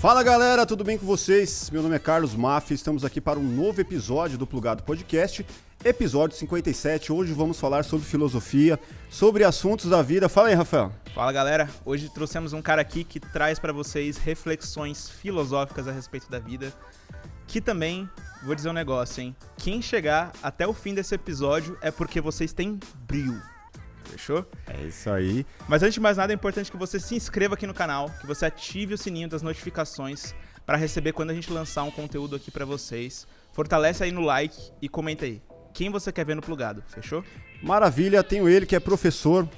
Fala galera, tudo bem com vocês? Meu nome é Carlos Maffi, estamos aqui para um novo episódio do Plugado Podcast, episódio 57. Hoje vamos falar sobre filosofia, sobre assuntos da vida. Fala aí, Rafael. Fala galera, hoje trouxemos um cara aqui que traz para vocês reflexões filosóficas a respeito da vida, que também, vou dizer um negócio, hein? Quem chegar até o fim desse episódio é porque vocês têm brilho. Fechou? É isso aí. Mas antes de mais nada, é importante que você se inscreva aqui no canal, que você ative o sininho das notificações para receber quando a gente lançar um conteúdo aqui para vocês. Fortalece aí no like e comenta aí. Quem você quer ver no plugado, fechou? Maravilha, tenho ele que é professor,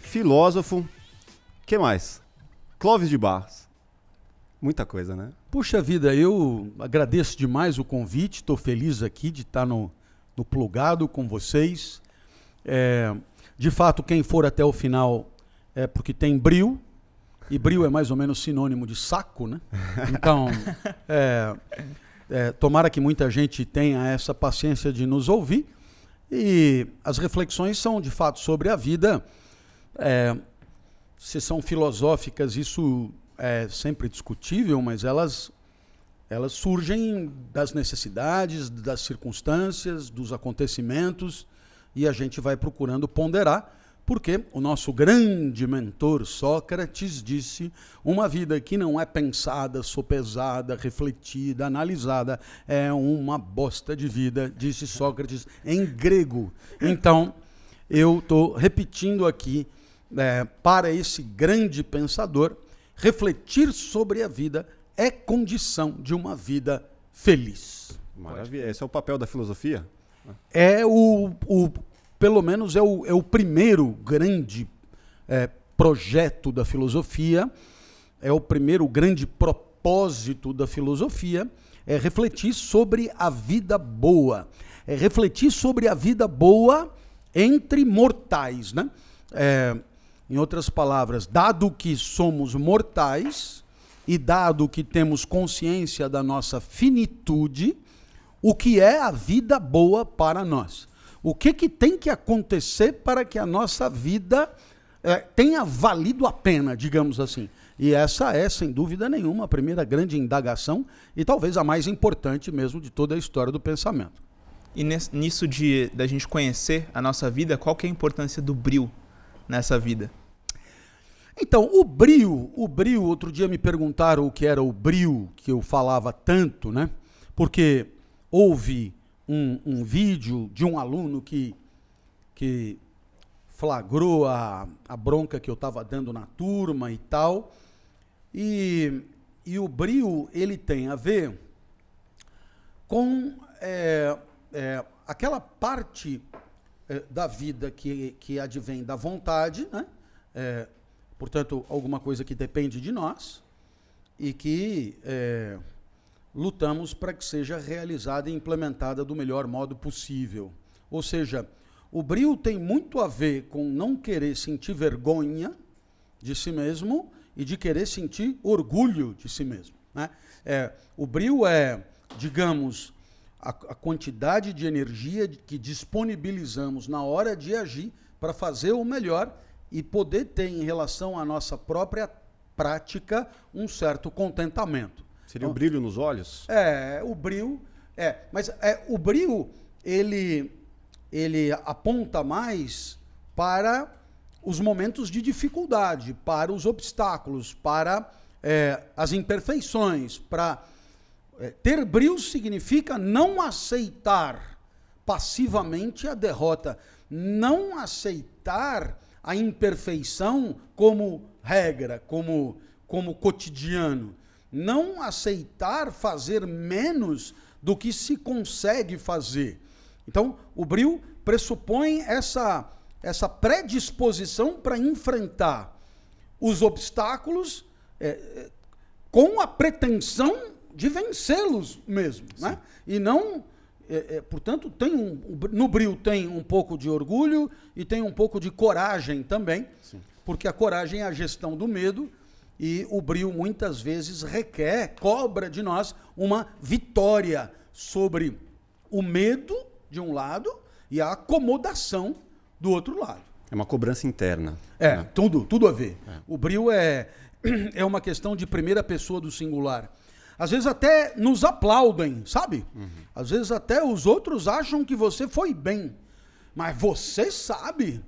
filósofo. que mais? Clóvis de Barros. Muita coisa, né? Puxa vida, eu agradeço demais o convite, estou feliz aqui de estar no, no plugado com vocês. É, de fato, quem for até o final é porque tem bril, e bril é mais ou menos sinônimo de saco, né? Então, é, é, tomara que muita gente tenha essa paciência de nos ouvir. E as reflexões são, de fato, sobre a vida. É, se são filosóficas, isso é sempre discutível, mas elas, elas surgem das necessidades, das circunstâncias, dos acontecimentos e a gente vai procurando ponderar, porque o nosso grande mentor Sócrates disse: uma vida que não é pensada, sopesada, refletida, analisada, é uma bosta de vida, disse Sócrates em grego. Então, eu estou repetindo aqui é, para esse grande pensador: refletir sobre a vida é condição de uma vida feliz. Maravilha. Esse é o papel da filosofia? É o, o pelo menos é o, é o primeiro grande é, projeto da filosofia, é o primeiro grande propósito da filosofia, é refletir sobre a vida boa, é refletir sobre a vida boa entre mortais, né? É, em outras palavras, dado que somos mortais e dado que temos consciência da nossa finitude, o que é a vida boa para nós. O que, que tem que acontecer para que a nossa vida é, tenha valido a pena, digamos assim. E essa é, sem dúvida nenhuma, a primeira grande indagação e talvez a mais importante mesmo de toda a história do pensamento. E nisso de da gente conhecer a nossa vida, qual que é a importância do brilho nessa vida? Então, o brilho, o brilho, outro dia me perguntaram o que era o brilho que eu falava tanto, né? Porque houve um, um vídeo de um aluno que, que flagrou a, a bronca que eu estava dando na turma e tal. E, e o brilho, ele tem a ver com é, é, aquela parte é, da vida que, que advém da vontade, né? É, portanto, alguma coisa que depende de nós e que é, lutamos para que seja realizada e implementada do melhor modo possível. Ou seja, o brilho tem muito a ver com não querer sentir vergonha de si mesmo e de querer sentir orgulho de si mesmo. Né? É, o brilho é, digamos, a, a quantidade de energia que disponibilizamos na hora de agir para fazer o melhor e poder ter em relação à nossa própria prática um certo contentamento. Seria o brilho nos olhos? É, o brilho. É, mas é, o brilho ele, ele aponta mais para os momentos de dificuldade, para os obstáculos, para é, as imperfeições. Para é, ter brilho significa não aceitar passivamente a derrota, não aceitar a imperfeição como regra, como, como cotidiano não aceitar fazer menos do que se consegue fazer. Então, o bril pressupõe essa, essa predisposição para enfrentar os obstáculos é, é, com a pretensão de vencê-los mesmo. Né? E não. É, é, portanto, tem um, no bril tem um pouco de orgulho e tem um pouco de coragem também, Sim. porque a coragem é a gestão do medo e o brilho muitas vezes requer, cobra de nós uma vitória sobre o medo de um lado e a acomodação do outro lado. É uma cobrança interna. É, né? tudo, tudo a ver. O brio é, é uma questão de primeira pessoa do singular. Às vezes até nos aplaudem, sabe? Às vezes até os outros acham que você foi bem. Mas você sabe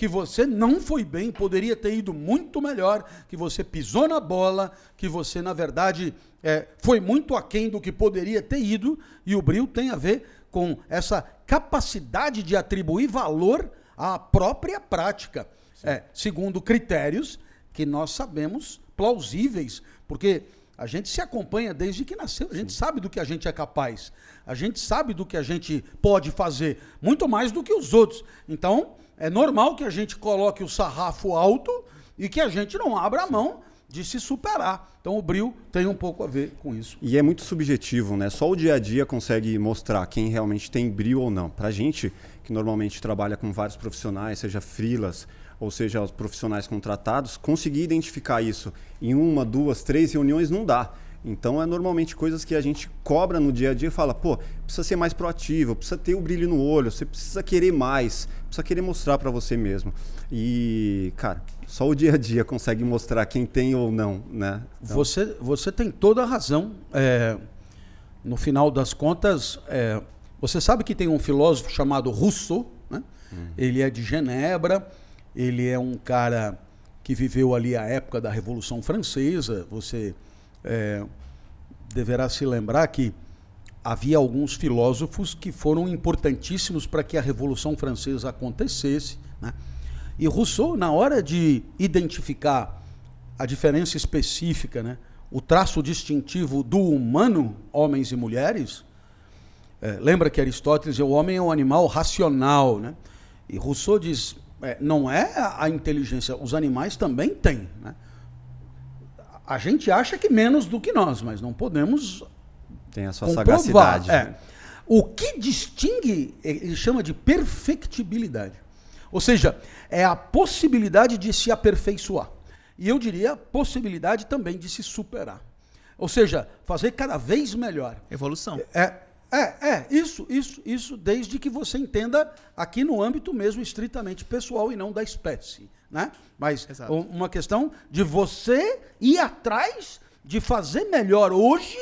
que você não foi bem, poderia ter ido muito melhor, que você pisou na bola, que você, na verdade, é, foi muito aquém do que poderia ter ido, e o brilho tem a ver com essa capacidade de atribuir valor à própria prática, é, segundo critérios que nós sabemos plausíveis, porque a gente se acompanha desde que nasceu, a gente sabe do que a gente é capaz, a gente sabe do que a gente pode fazer, muito mais do que os outros. Então, é normal que a gente coloque o sarrafo alto e que a gente não abra a mão de se superar. Então, o bril tem um pouco a ver com isso. E é muito subjetivo, né? Só o dia a dia consegue mostrar quem realmente tem brilho ou não. Pra gente, que normalmente trabalha com vários profissionais, seja freelas ou seja os profissionais contratados, conseguir identificar isso em uma, duas, três reuniões não dá. Então é normalmente coisas que a gente cobra no dia a dia e fala, pô, precisa ser mais proativo, precisa ter o brilho no olho, você precisa querer mais, precisa querer mostrar para você mesmo. E, cara, só o dia a dia consegue mostrar quem tem ou não, né? Então, Você, você tem toda a razão. É, no final das contas, é, você sabe que tem um filósofo chamado Rousseau, né? ele é de Genebra, ele é um cara que viveu ali a época da Revolução Francesa. Você é, deverá se lembrar que havia alguns filósofos que foram importantíssimos para que a Revolução Francesa acontecesse. Né? E Rousseau, na hora de identificar a diferença específica, né? o traço distintivo do humano, homens e mulheres, é, lembra que Aristóteles é o homem é um animal racional, né? E Rousseau diz, é, não é a, inteligência, os animais também têm, né? A gente acha que menos do que nós, mas não podemos tem a sua comprovar. sagacidade. É. O que distingue, ele chama de perfectibilidade. Ou seja, é a possibilidade de se aperfeiçoar. E eu diria possibilidade também de se superar. Ou seja, fazer cada vez melhor. Evolução. É, é, é, isso, isso, isso, desde que você entenda aqui no âmbito mesmo estritamente pessoal e não da espécie, né? Mas Exato. uma questão de você ir atrás de fazer melhor hoje,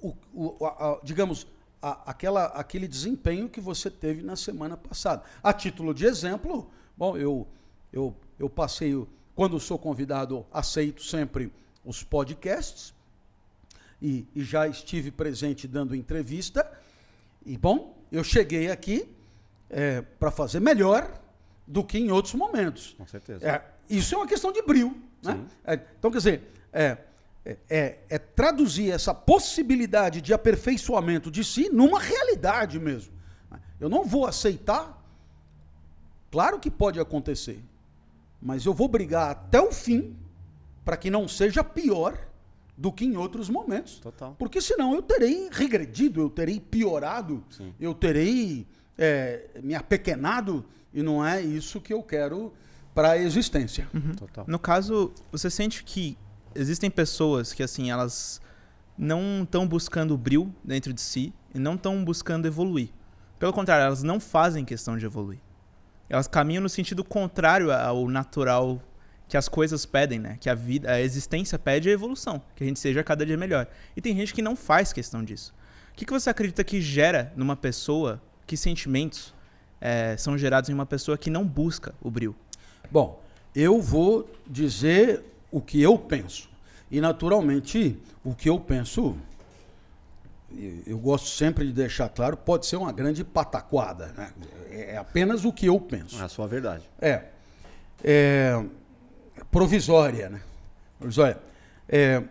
o, o- a- a- digamos, a- aquela, aquele desempenho que você teve na semana passada. A título de exemplo, bom, eu, eu, eu passei, o- quando sou convidado, aceito sempre os podcasts, e, e já estive presente dando entrevista. E, bom, eu cheguei aqui para fazer melhor do que em outros momentos. Com certeza. É, isso é uma questão de brilho. Né? É, então, quer dizer, é, é- é, traduzir essa possibilidade de aperfeiçoamento de si numa realidade mesmo. Eu não vou aceitar, claro que pode acontecer, mas eu vou brigar até o fim para que não seja pior do que em outros momentos. Total. Porque senão eu terei regredido, eu terei piorado, Sim. eu terei é, me apequenado, e não é isso que eu quero para a existência. Total. No caso, você sente que existem pessoas que, assim, elas não estão buscando o bril dentro de si e não estão buscando evoluir. Pelo contrário, elas não fazem questão de evoluir. Elas caminham no sentido contrário ao natural que as coisas pedem, né? Que a vida, a existência pede a evolução, que a gente seja cada dia melhor. E tem gente que não faz questão disso. O que, que você acredita que gera numa pessoa, que sentimentos eh, são gerados em uma pessoa que não busca o bril? Bom, eu vou dizer o que eu penso. E, naturalmente, o que eu penso, eu- gosto sempre de deixar claro, pode ser uma grande pataquada. Né? É apenas o que eu penso. É a sua verdade. É. é provisória, né? Provisória. É, é,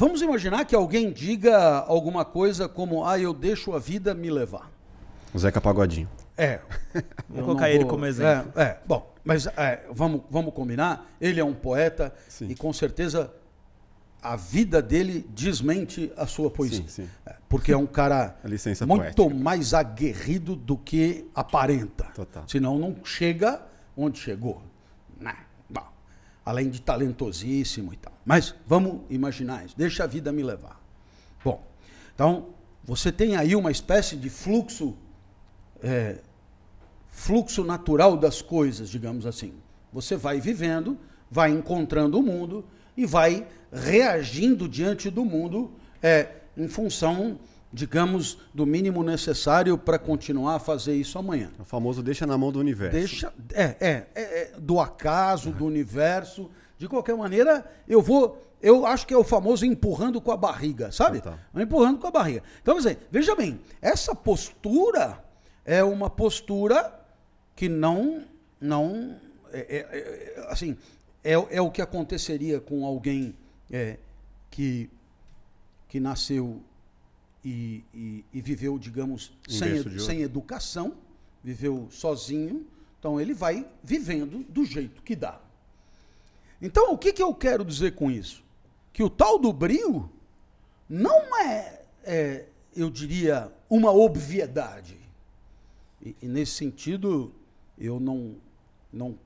vamos imaginar que alguém diga alguma coisa como: ah, eu deixo a vida me levar. O Zeca Pagodinho. É. Vou colocar não ele como exemplo. É, é, bom, mas é, vamos, vamos combinar. Ele é um poeta Sim. e com certeza a vida dele desmente a sua poesia. Sim, sim. É, Porque é um cara muito poética. mais aguerrido do que aparenta. Total. Senão não chega onde chegou. Né? Além de talentosíssimo e tal. Mas vamos imaginar isso. Deixa a vida me levar. Bom, então você tem aí uma espécie de fluxo, é, fluxo natural das coisas, digamos assim. Você vai vivendo, vai encontrando o mundo e vai reagindo diante do mundo é, em função, digamos, do mínimo necessário para continuar a fazer isso amanhã. O famoso deixa na mão do universo. Deixa, é, é, é, é do acaso, do universo. De qualquer maneira, eu vou. Eu acho que é o famoso empurrando com a barriga, sabe? Ah, Empurrando com a barriga. Então, dizer, veja bem, essa postura é uma postura que não, não, é, é, é, assim, é, é o que aconteceria com alguém é, que, que nasceu e, e, e viveu, digamos, Em sem, edu- sem educação, viveu sozinho, então ele vai vivendo do jeito que dá. Então, o que, que eu quero dizer com isso? Que o tal do brio não é, é, eu diria, uma obviedade. E, e nesse sentido, eu não, não,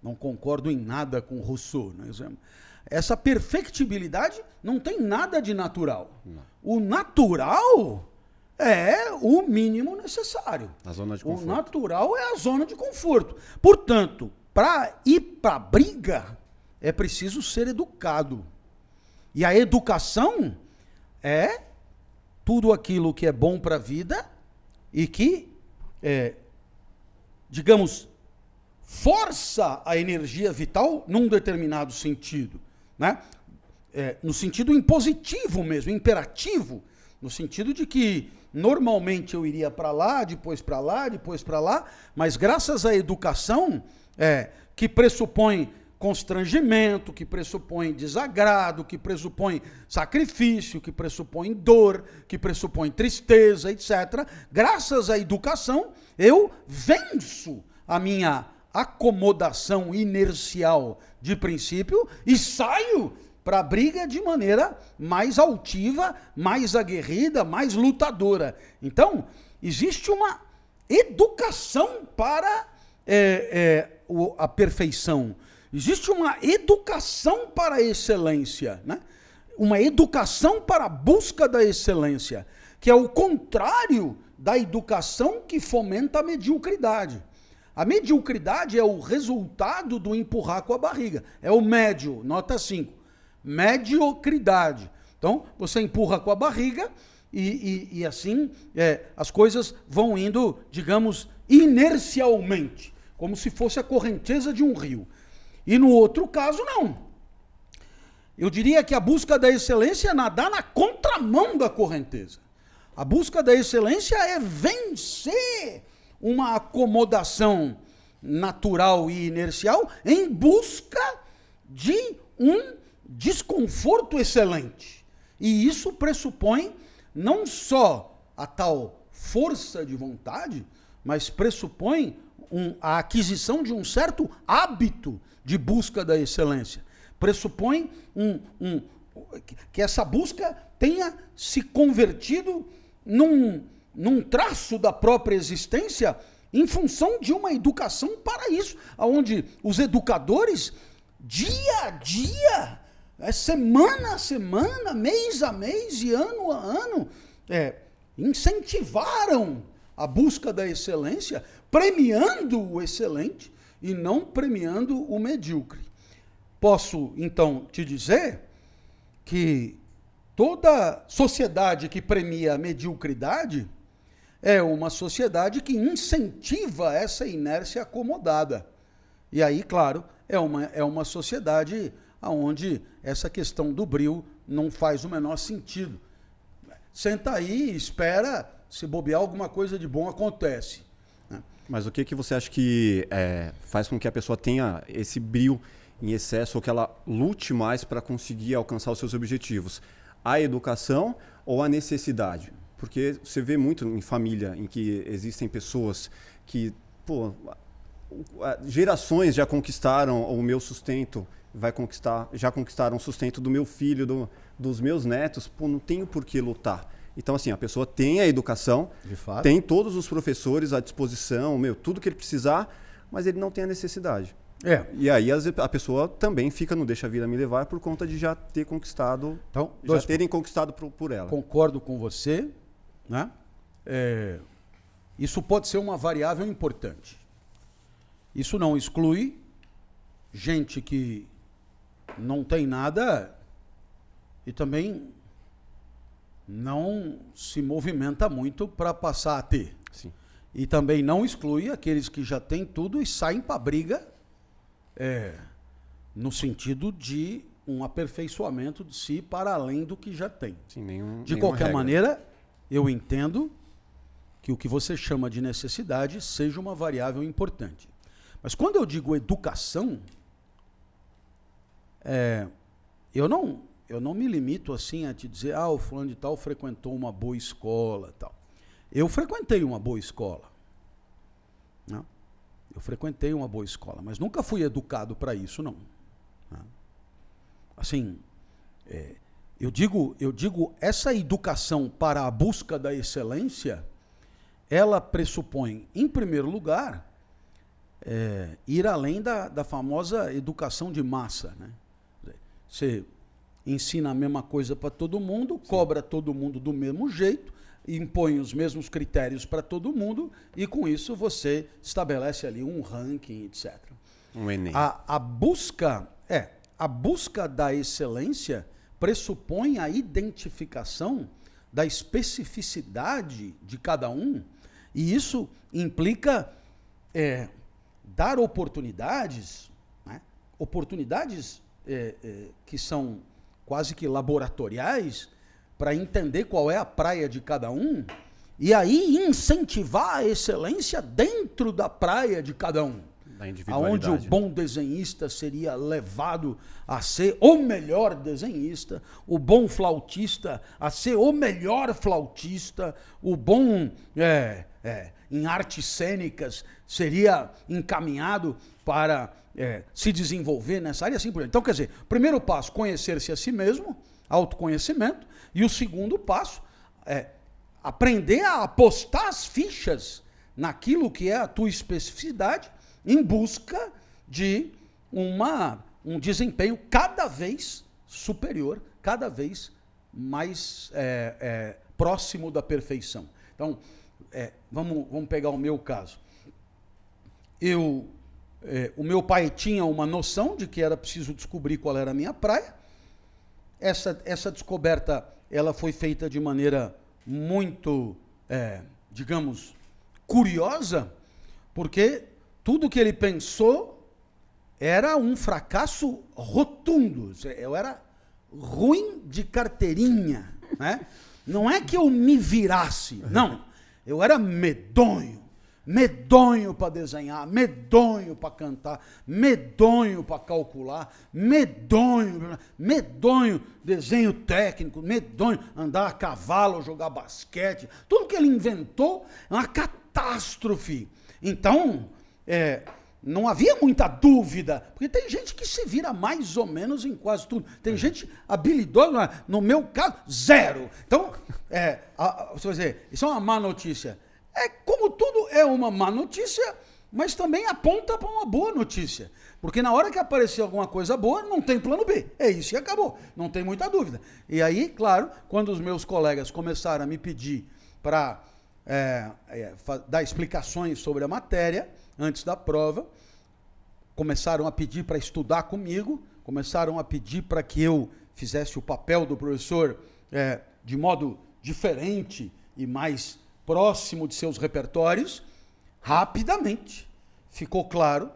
não concordo em nada com Rousseau. Né? Essa perfectibilidade não tem nada de natural. O natural é o mínimo necessário. A zona de O conforto. natural é a zona de conforto. Portanto, para ir para a briga, é preciso ser educado. E a educação é tudo aquilo que é bom para a vida e que, é, digamos, força a energia vital num determinado sentido. Né? É, no sentido impositivo mesmo, imperativo, no sentido de que normalmente eu iria para lá, depois para lá, depois para lá, mas graças à educação, é, que pressupõe constrangimento, que pressupõe desagrado, que pressupõe sacrifício, que pressupõe dor, que pressupõe tristeza, etc. Graças à educação, eu venço a minha acomodação inercial de princípio e saio para a briga de maneira mais altiva, mais aguerrida, mais lutadora. Então, existe uma educação para é, é, o- a perfeição. Existe uma educação para a excelência, né? uma educação para a busca da excelência, que é o contrário da educação que fomenta a mediocridade. A mediocridade é o resultado do empurrar com a barriga. É o médio, nota 5. Mediocridade. Então, você empurra com a barriga e, e- e assim é, as coisas vão indo, digamos, inercialmente, como se fosse a correnteza de um rio. E no outro caso, não. Eu diria que a busca da excelência é nadar na contramão da correnteza. A busca da excelência é vencer uma acomodação natural e inercial em busca de um desconforto excelente. E isso pressupõe não só a tal força de vontade, mas pressupõe um- a aquisição de um certo hábito de busca da excelência. Pressupõe um, um- que- que essa busca tenha se convertido num, num traço da própria existência em função de uma educação para isso, onde os educadores, dia a dia, é, semana a semana, mês a mês e ano a ano, é, incentivaram a busca da excelência, premiando o excelente e não premiando o medíocre. Posso, então, te dizer que toda sociedade que premia a mediocridade é uma sociedade que incentiva essa inércia acomodada. E aí, claro, é uma, é uma sociedade onde essa questão do bril não faz o menor sentido. Senta aí espera, se bobear alguma coisa de bom acontece. né? Mas o que, que você acha que é, faz com que a pessoa tenha esse brilho em excesso ou que ela lute mais para conseguir alcançar os seus objetivos? A educação ou a necessidade? Porque você vê muito em família em que existem pessoas que, pô, gerações já conquistaram o meu sustento, vai conquistar, já conquistaram o sustento do meu filho, do- dos meus netos, pô, não tenho por que lutar. Então, assim, a pessoa tem a educação, tem todos os professores à disposição, meu, tudo que ele precisar, mas ele não tem a necessidade. É. E aí a pessoa também fica no deixa a vida me levar por conta de já ter conquistado, Então, já terem conquistado por, por ela. Concordo com você. Né? É, isso pode ser uma variável importante. Isso não exclui gente que não tem nada e também não se movimenta muito para passar a ter. Sim. E também não exclui aqueles que já têm tudo e saem para briga é, no sentido de um aperfeiçoamento de si para além do que já tem. Sim, nenhum, De qualquer regra. maneira, eu entendo que o que você chama de necessidade seja uma variável importante. Mas quando eu digo educação, é, eu não eu não me limito assim a te dizer, ah, o fulano de tal frequentou uma boa escola, tal. Eu frequentei uma boa escola. né? Eu frequentei uma boa escola, mas nunca fui educado para isso, não. né? Assim, é, eu digo, eu digo, essa educação para a busca da excelência, ela pressupõe, em primeiro lugar, é, ir além da, da famosa educação de massa. Né? Você ensina a mesma coisa para todo mundo, cobra todo mundo do mesmo jeito, impõe os mesmos critérios para todo mundo, e com isso você estabelece ali um ranking, etc. Um Enem. A, a busca é a busca da excelência pressupõe a identificação da especificidade de cada um e isso implica é, dar oportunidades, né? oportunidades é, é, que são quase que laboratoriais para entender qual é a praia de cada um e aí incentivar a excelência dentro da praia de cada um aonde o bom desenhista seria levado a ser o melhor desenhista, o bom flautista a ser o melhor flautista, o bom é, é, em artes cênicas seria encaminhado para é, se desenvolver nessa área, assim por diante. Então, quer dizer, primeiro passo, conhecer-se a si mesmo, autoconhecimento, e o segundo passo é aprender a apostar as fichas naquilo que é a tua especificidade em busca de uma, um desempenho cada vez superior, cada vez mais é, é, próximo da perfeição. Então, é, vamos, vamos pegar o meu caso. Eu, é, o meu pai tinha uma noção de que era preciso descobrir qual era a minha praia. Essa, essa descoberta ela foi feita de maneira muito, é, digamos, curiosa, porque tudo que ele pensou era um fracasso rotundo. Eu era ruim de carteirinha, né? Não é que eu me virasse, não. Eu era medonho, medonho para desenhar, medonho para cantar, medonho para calcular, medonho, medonho desenho técnico, medonho andar a cavalo, jogar basquete, tudo que ele inventou é uma catástrofe. Então, é, não havia muita dúvida, porque tem gente que se vira mais ou menos em quase tudo. Tem gente habilidosa, no meu caso, zero. Então, é, a, a, você vai dizer, isso é uma má notícia. É como tudo é uma má notícia, mas também aponta para uma boa notícia. Porque na hora que aparecer alguma coisa boa, não tem plano B. É isso e acabou. Não tem muita dúvida. E aí, claro, quando os meus colegas começaram a me pedir para é, é, dar explicações sobre a matéria antes da prova, começaram a pedir para estudar comigo, começaram a pedir para que eu fizesse o papel do professor é, de modo diferente e mais próximo de seus repertórios, rapidamente ficou claro,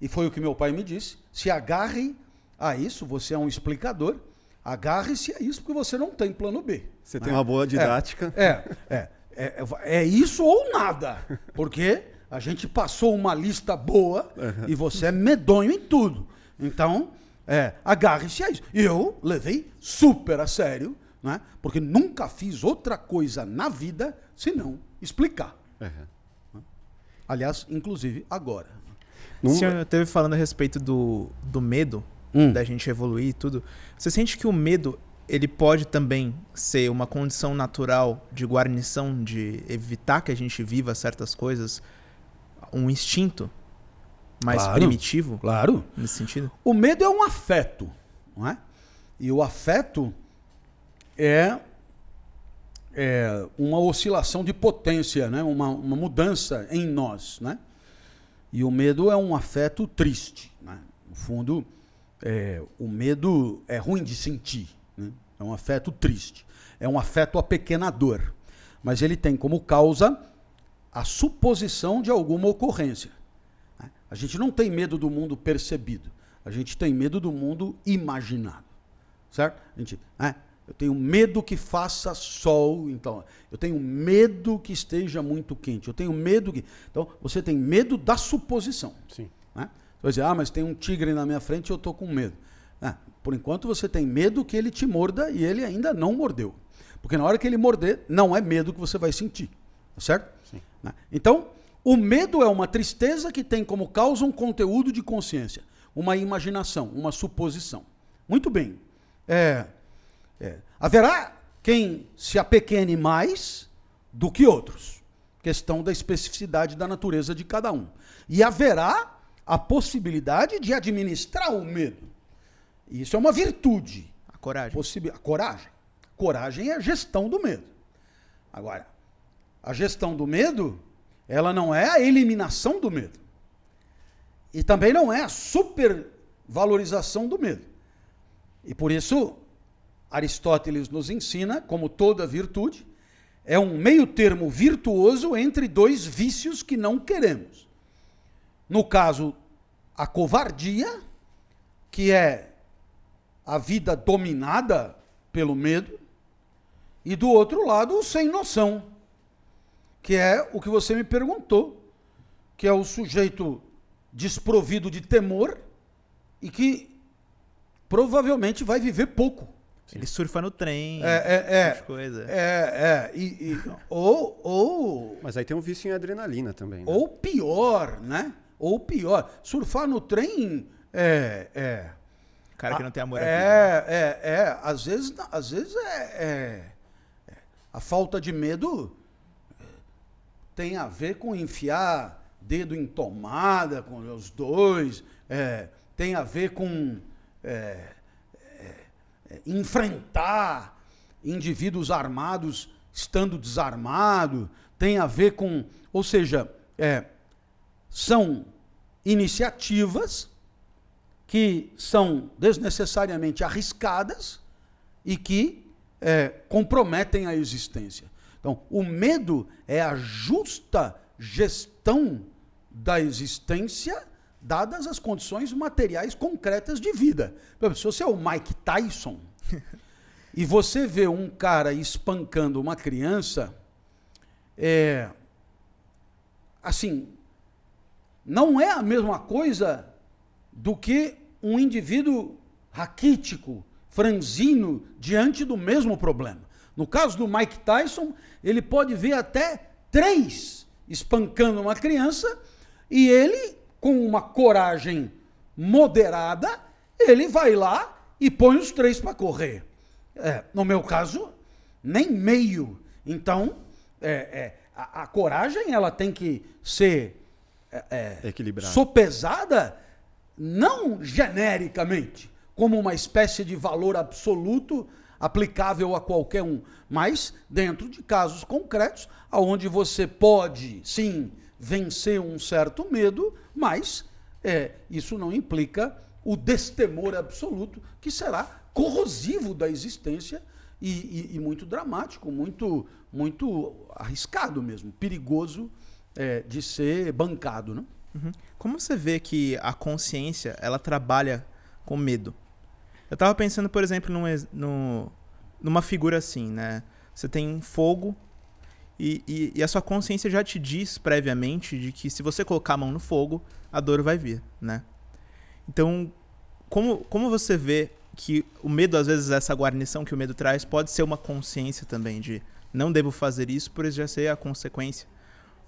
e foi o que meu pai me disse: se agarre a isso, você é um explicador, agarre-se a isso, porque você não tem plano B. Você né? tem uma boa didática. É, é, é, é, é isso ou nada, porque a gente passou uma lista boa e você é medonho em tudo. Então, é, agarre-se a isso. E eu levei super a sério, né? porque nunca fiz outra coisa na vida senão explicar. Uhum. Aliás, inclusive agora. O senhor esteve falando a respeito do, do medo, Hum. da gente evoluir e tudo. Você sente que o medo, ele pode também ser uma condição natural de guarnição, de evitar que a gente viva certas coisas? Um instinto mais Claro. primitivo Claro. nesse sentido? O medo é um afeto, não é? E o afeto é, é, uma oscilação de potência, né? uma, uma mudança em nós. Né? E o medo é um afeto triste. Né? No fundo, é, o medo é ruim de sentir. Né? É um afeto triste. É um afeto apequenador. Mas ele tem como causa a suposição de alguma ocorrência. Né? A gente não tem medo do mundo percebido. A gente tem medo do mundo imaginado. Certo? A gente, né? Eu tenho medo que faça sol, então. Eu tenho medo que esteja muito quente. Eu tenho medo que. Então, você tem medo da suposição. Sim. Né? Você vai dizer, ah, mas tem um tigre na minha frente e eu estou com medo. Ah, por enquanto você tem medo que ele te morda e ele ainda não mordeu. Porque na hora que ele morder, não é medo que você vai sentir. Tá certo? Sim. Né? Então, o medo é uma tristeza que tem como causa um conteúdo de consciência, uma imaginação, uma suposição. Muito bem. É, é. Haverá quem se apequene mais do que outros. Questão da especificidade da natureza de cada um. E haverá a possibilidade de administrar o medo. Isso é uma virtude. A coragem. Possibi a coragem. Coragem é a gestão do medo. Agora, a gestão do medo, ela não é a eliminação do medo. E também não é a supervalorização do medo. E por isso, Aristóteles nos ensina, como toda virtude, é um meio termo virtuoso entre dois vícios que não queremos. No caso, a covardia, que é a vida dominada pelo medo, e do outro lado, o sem noção, que é o que você me perguntou, que é o sujeito desprovido de temor e que provavelmente vai viver pouco. Ele surfa no trem. É, é, é. Coisa. É, é. E, e, ou, ou. Mas aí tem um vício em adrenalina também. Né? Ou pior, né? Ou pior. Surfar no trem é. é Cara que não tem amor é, aqui. É, é, é. Às vezes, às vezes é, é, é, A falta de medo tem a ver com enfiar dedo em tomada com os dois. É, tem a ver com. É, é, enfrentar indivíduos armados estando desarmado, tem a ver com. Ou seja, é, são iniciativas que são desnecessariamente arriscadas e que é, comprometem a existência. Então, o medo é a justa gestão da existência dadas as condições materiais concretas de vida. Se você é o Mike Tyson e você vê um cara espancando uma criança, é, assim, não é a mesma coisa do que um indivíduo raquítico, franzino, diante do mesmo problema. No caso do Mike Tyson, ele pode ver até três espancando uma criança e ele com uma coragem moderada, ele vai lá e põe os três para correr. É, no meu caso, nem meio. Então, é, é, a, a, coragem ela tem que ser é, é sopesada não genericamente, como uma espécie de valor absoluto aplicável a qualquer um, mas dentro de casos concretos, aonde você pode, sim, vencer um certo medo, mas é, isso não implica o destemor absoluto, que será corrosivo da existência e, e, e muito dramático, muito, muito arriscado mesmo, perigoso é, de ser bancado. Né? Uhum. Como você vê que a consciência ela trabalha com medo? Eu estava pensando, por exemplo, num, num, numa figura assim, né? Você tem fogo e, e, e, a sua consciência já te diz previamente de que se você colocar a mão no fogo, a dor vai vir, né? Então, como, como você vê que o medo, às vezes, essa guarnição que o medo traz, pode ser uma consciência também de não devo fazer isso por isso já ser a consequência.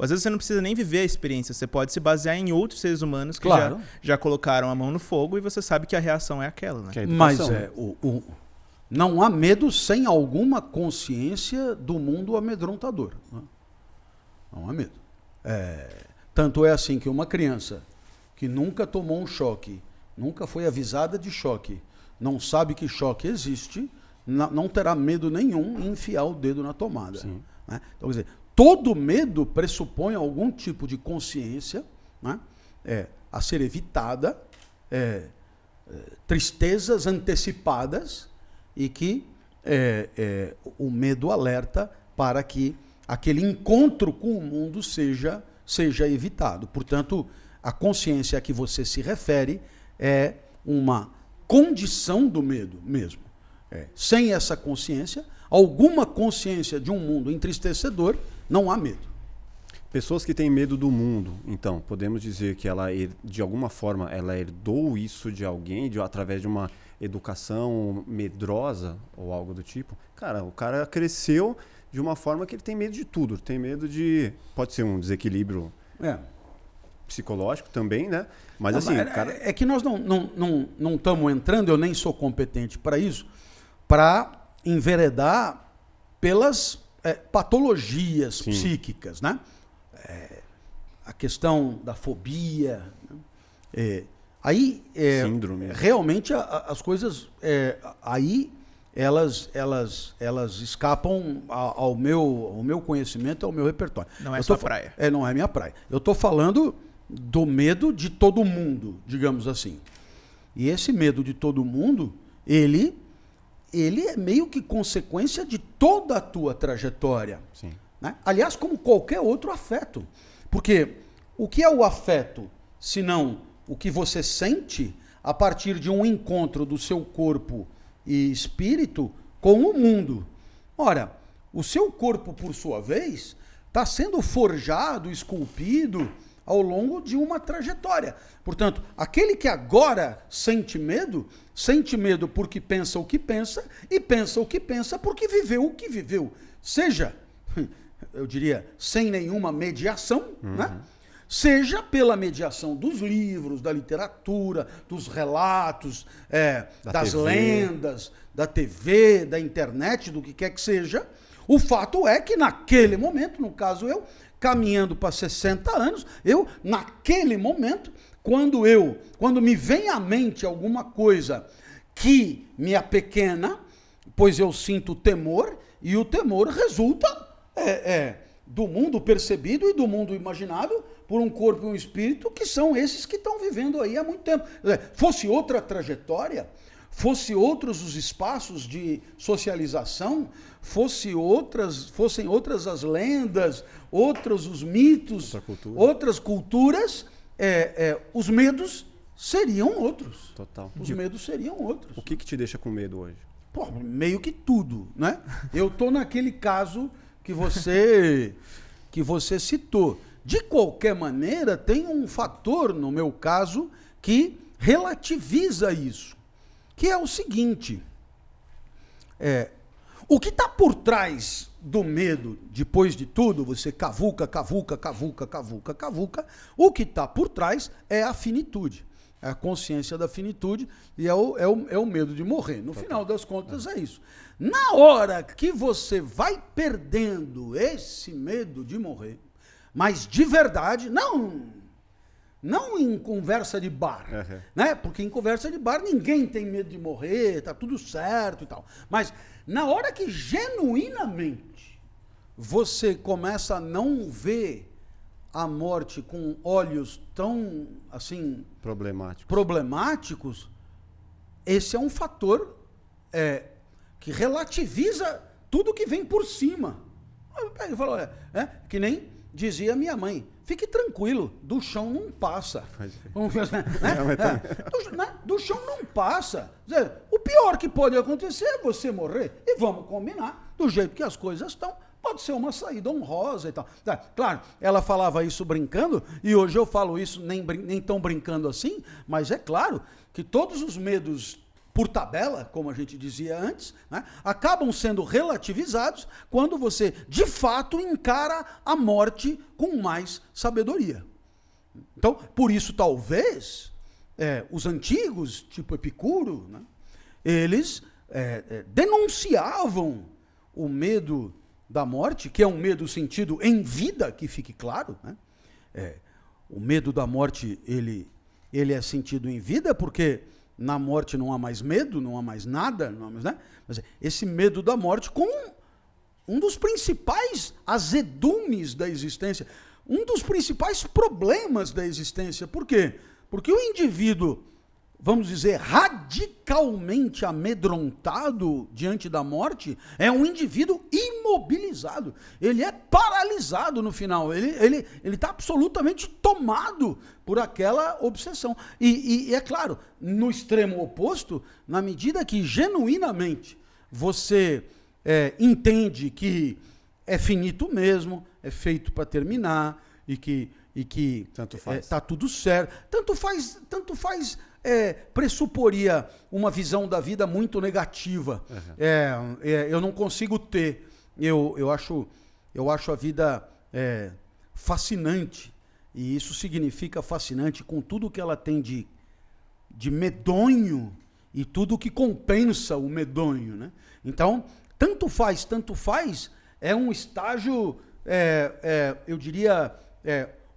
Ou às vezes você não precisa nem viver a experiência, você pode se basear em outros seres humanos que claro. já, já colocaram a mão no fogo e você sabe que a reação é aquela, né? É Mas é, o, o, não há medo sem alguma consciência do mundo amedrontador. Né? Não há medo. É, tanto é assim que uma criança que nunca tomou um choque, nunca foi avisada de choque, não sabe que choque existe, não, não terá medo nenhum em enfiar o dedo na tomada. Né? Então, quer dizer, todo medo pressupõe algum tipo de consciência né? é, a ser evitada, é, é, tristezas antecipadas e que é, é, o medo alerta para que aquele encontro com o mundo seja, seja evitado. Portanto, a consciência a que você se refere é uma condição do medo mesmo. É, sem essa consciência, alguma consciência de um mundo entristecedor, não há medo. Pessoas que têm medo do mundo, então, podemos dizer que ela, de alguma forma, ela herdou isso de alguém, de, através de uma educação medrosa ou algo do tipo? Cara, o cara cresceu de uma forma que ele tem medo de tudo. Tem medo de. Pode ser um desequilíbrio é. psicológico também, né? Mas assim. É, cara... é que nós não estamos não, não, não entrando, eu nem sou competente para isso, para enveredar pelas é, patologias Sim. psíquicas, né? É, a questão da fobia. Né? É, aí, é, Síndrome. realmente, a, a, as coisas é, aí elas, elas, elas escapam ao, ao, meu, ao meu conhecimento, ao meu repertório. Não é sua praia. É, não é minha praia. Eu estou falando do medo de todo mundo, digamos assim. E esse medo de todo mundo, ele ele é meio que consequência de toda a tua trajetória. Sim. Né? Aliás, como qualquer outro afeto. Porque o que é o afeto, se não o que você sente a partir de um encontro do seu corpo e espírito com o mundo? Ora, o seu corpo, por sua vez, está sendo forjado, esculpido ao longo de uma trajetória. Portanto, aquele que agora sente medo, sente medo porque pensa o que pensa e pensa o que pensa porque viveu o que viveu. Seja, eu diria, sem nenhuma mediação, uhum. né? seja pela mediação dos livros, da literatura, dos relatos, é, da das TV. lendas, da TV, da internet, do que quer que seja. O fato é que naquele momento, no caso eu, caminhando para 60 anos, eu, naquele momento, quando eu, quando me vem à mente alguma coisa que me apequena, pois eu sinto temor, e o temor resulta é, é, do mundo percebido e do mundo imaginado por um corpo e um espírito que são esses que estão vivendo aí há muito tempo. Fosse outra trajetória, fosse outros os espaços de socialização, fosse outras, fossem outras as lendas, outros os mitos, Outra cultura. outras culturas, é, é, os medos seriam outros. Total. Os medos seriam outros. O que, que te deixa com medo hoje? Pô, meio que tudo, né? Eu tô naquele caso que você que você citou. De qualquer maneira, tem um fator no meu caso que relativiza isso que é o seguinte: é, o que está por trás do medo, depois de tudo, você cavuca, cavuca, cavuca, cavuca, cavuca, o que está por trás é a finitude. É a consciência da finitude e é o, é o, é o medo de morrer. No final das contas, é isso. Na hora que você vai perdendo esse medo de morrer, mas de verdade, não não em conversa de bar, uhum. né? Porque em conversa de bar ninguém tem medo de morrer, tá tudo certo e tal. Mas na hora que genuinamente você começa a não ver a morte com olhos tão assim problemáticos, problemáticos esse é um fator é, que relativiza tudo que vem por cima. Ele falou, é, é que nem dizia minha mãe Fique tranquilo, do chão não passa. Né? É, do, né? do, chão não passa. O pior que pode acontecer é você morrer. E vamos combinar, do jeito que as coisas estão, pode ser uma saída honrosa e tal. Tá, claro, ela falava isso brincando, e hoje eu falo isso nem, nem tão brincando assim, mas é claro que todos os medos por tabela, como a gente dizia antes, né, acabam sendo relativizados quando você, de fato, encara a morte com mais sabedoria. Então, por isso, talvez, é, os antigos, tipo Epicuro, né, eles é, é, denunciavam o medo da morte, que é um medo sentido em vida, que fique claro. Né, é, o medo da morte, ele, ele é sentido em vida porque na morte não há mais medo, não há mais nada, não há mais, né? Mas esse medo da morte como um, um dos principais azedumes da existência, um dos principais problemas da existência. Por quê? Porque o indivíduo vamos dizer, radicalmente amedrontado diante da morte, é um indivíduo imobilizado. Ele é paralisado no final. Ele está ele, ele tá absolutamente tomado por aquela obsessão. E, e, e é claro, no extremo oposto, na medida que genuinamente você é, entende que é finito mesmo, é feito para terminar e que e que tanto faz. É, tá tudo certo. Tanto faz, tanto faz é, pressuporia uma visão da vida muito negativa. Uhum. É, é, eu não consigo ter. Eu, eu, acho, eu acho a vida é, fascinante. E isso significa fascinante com tudo que ela tem de, de medonho e tudo que compensa o medonho. Né? Então, tanto faz, tanto faz, é um estágio, é, é, eu diria,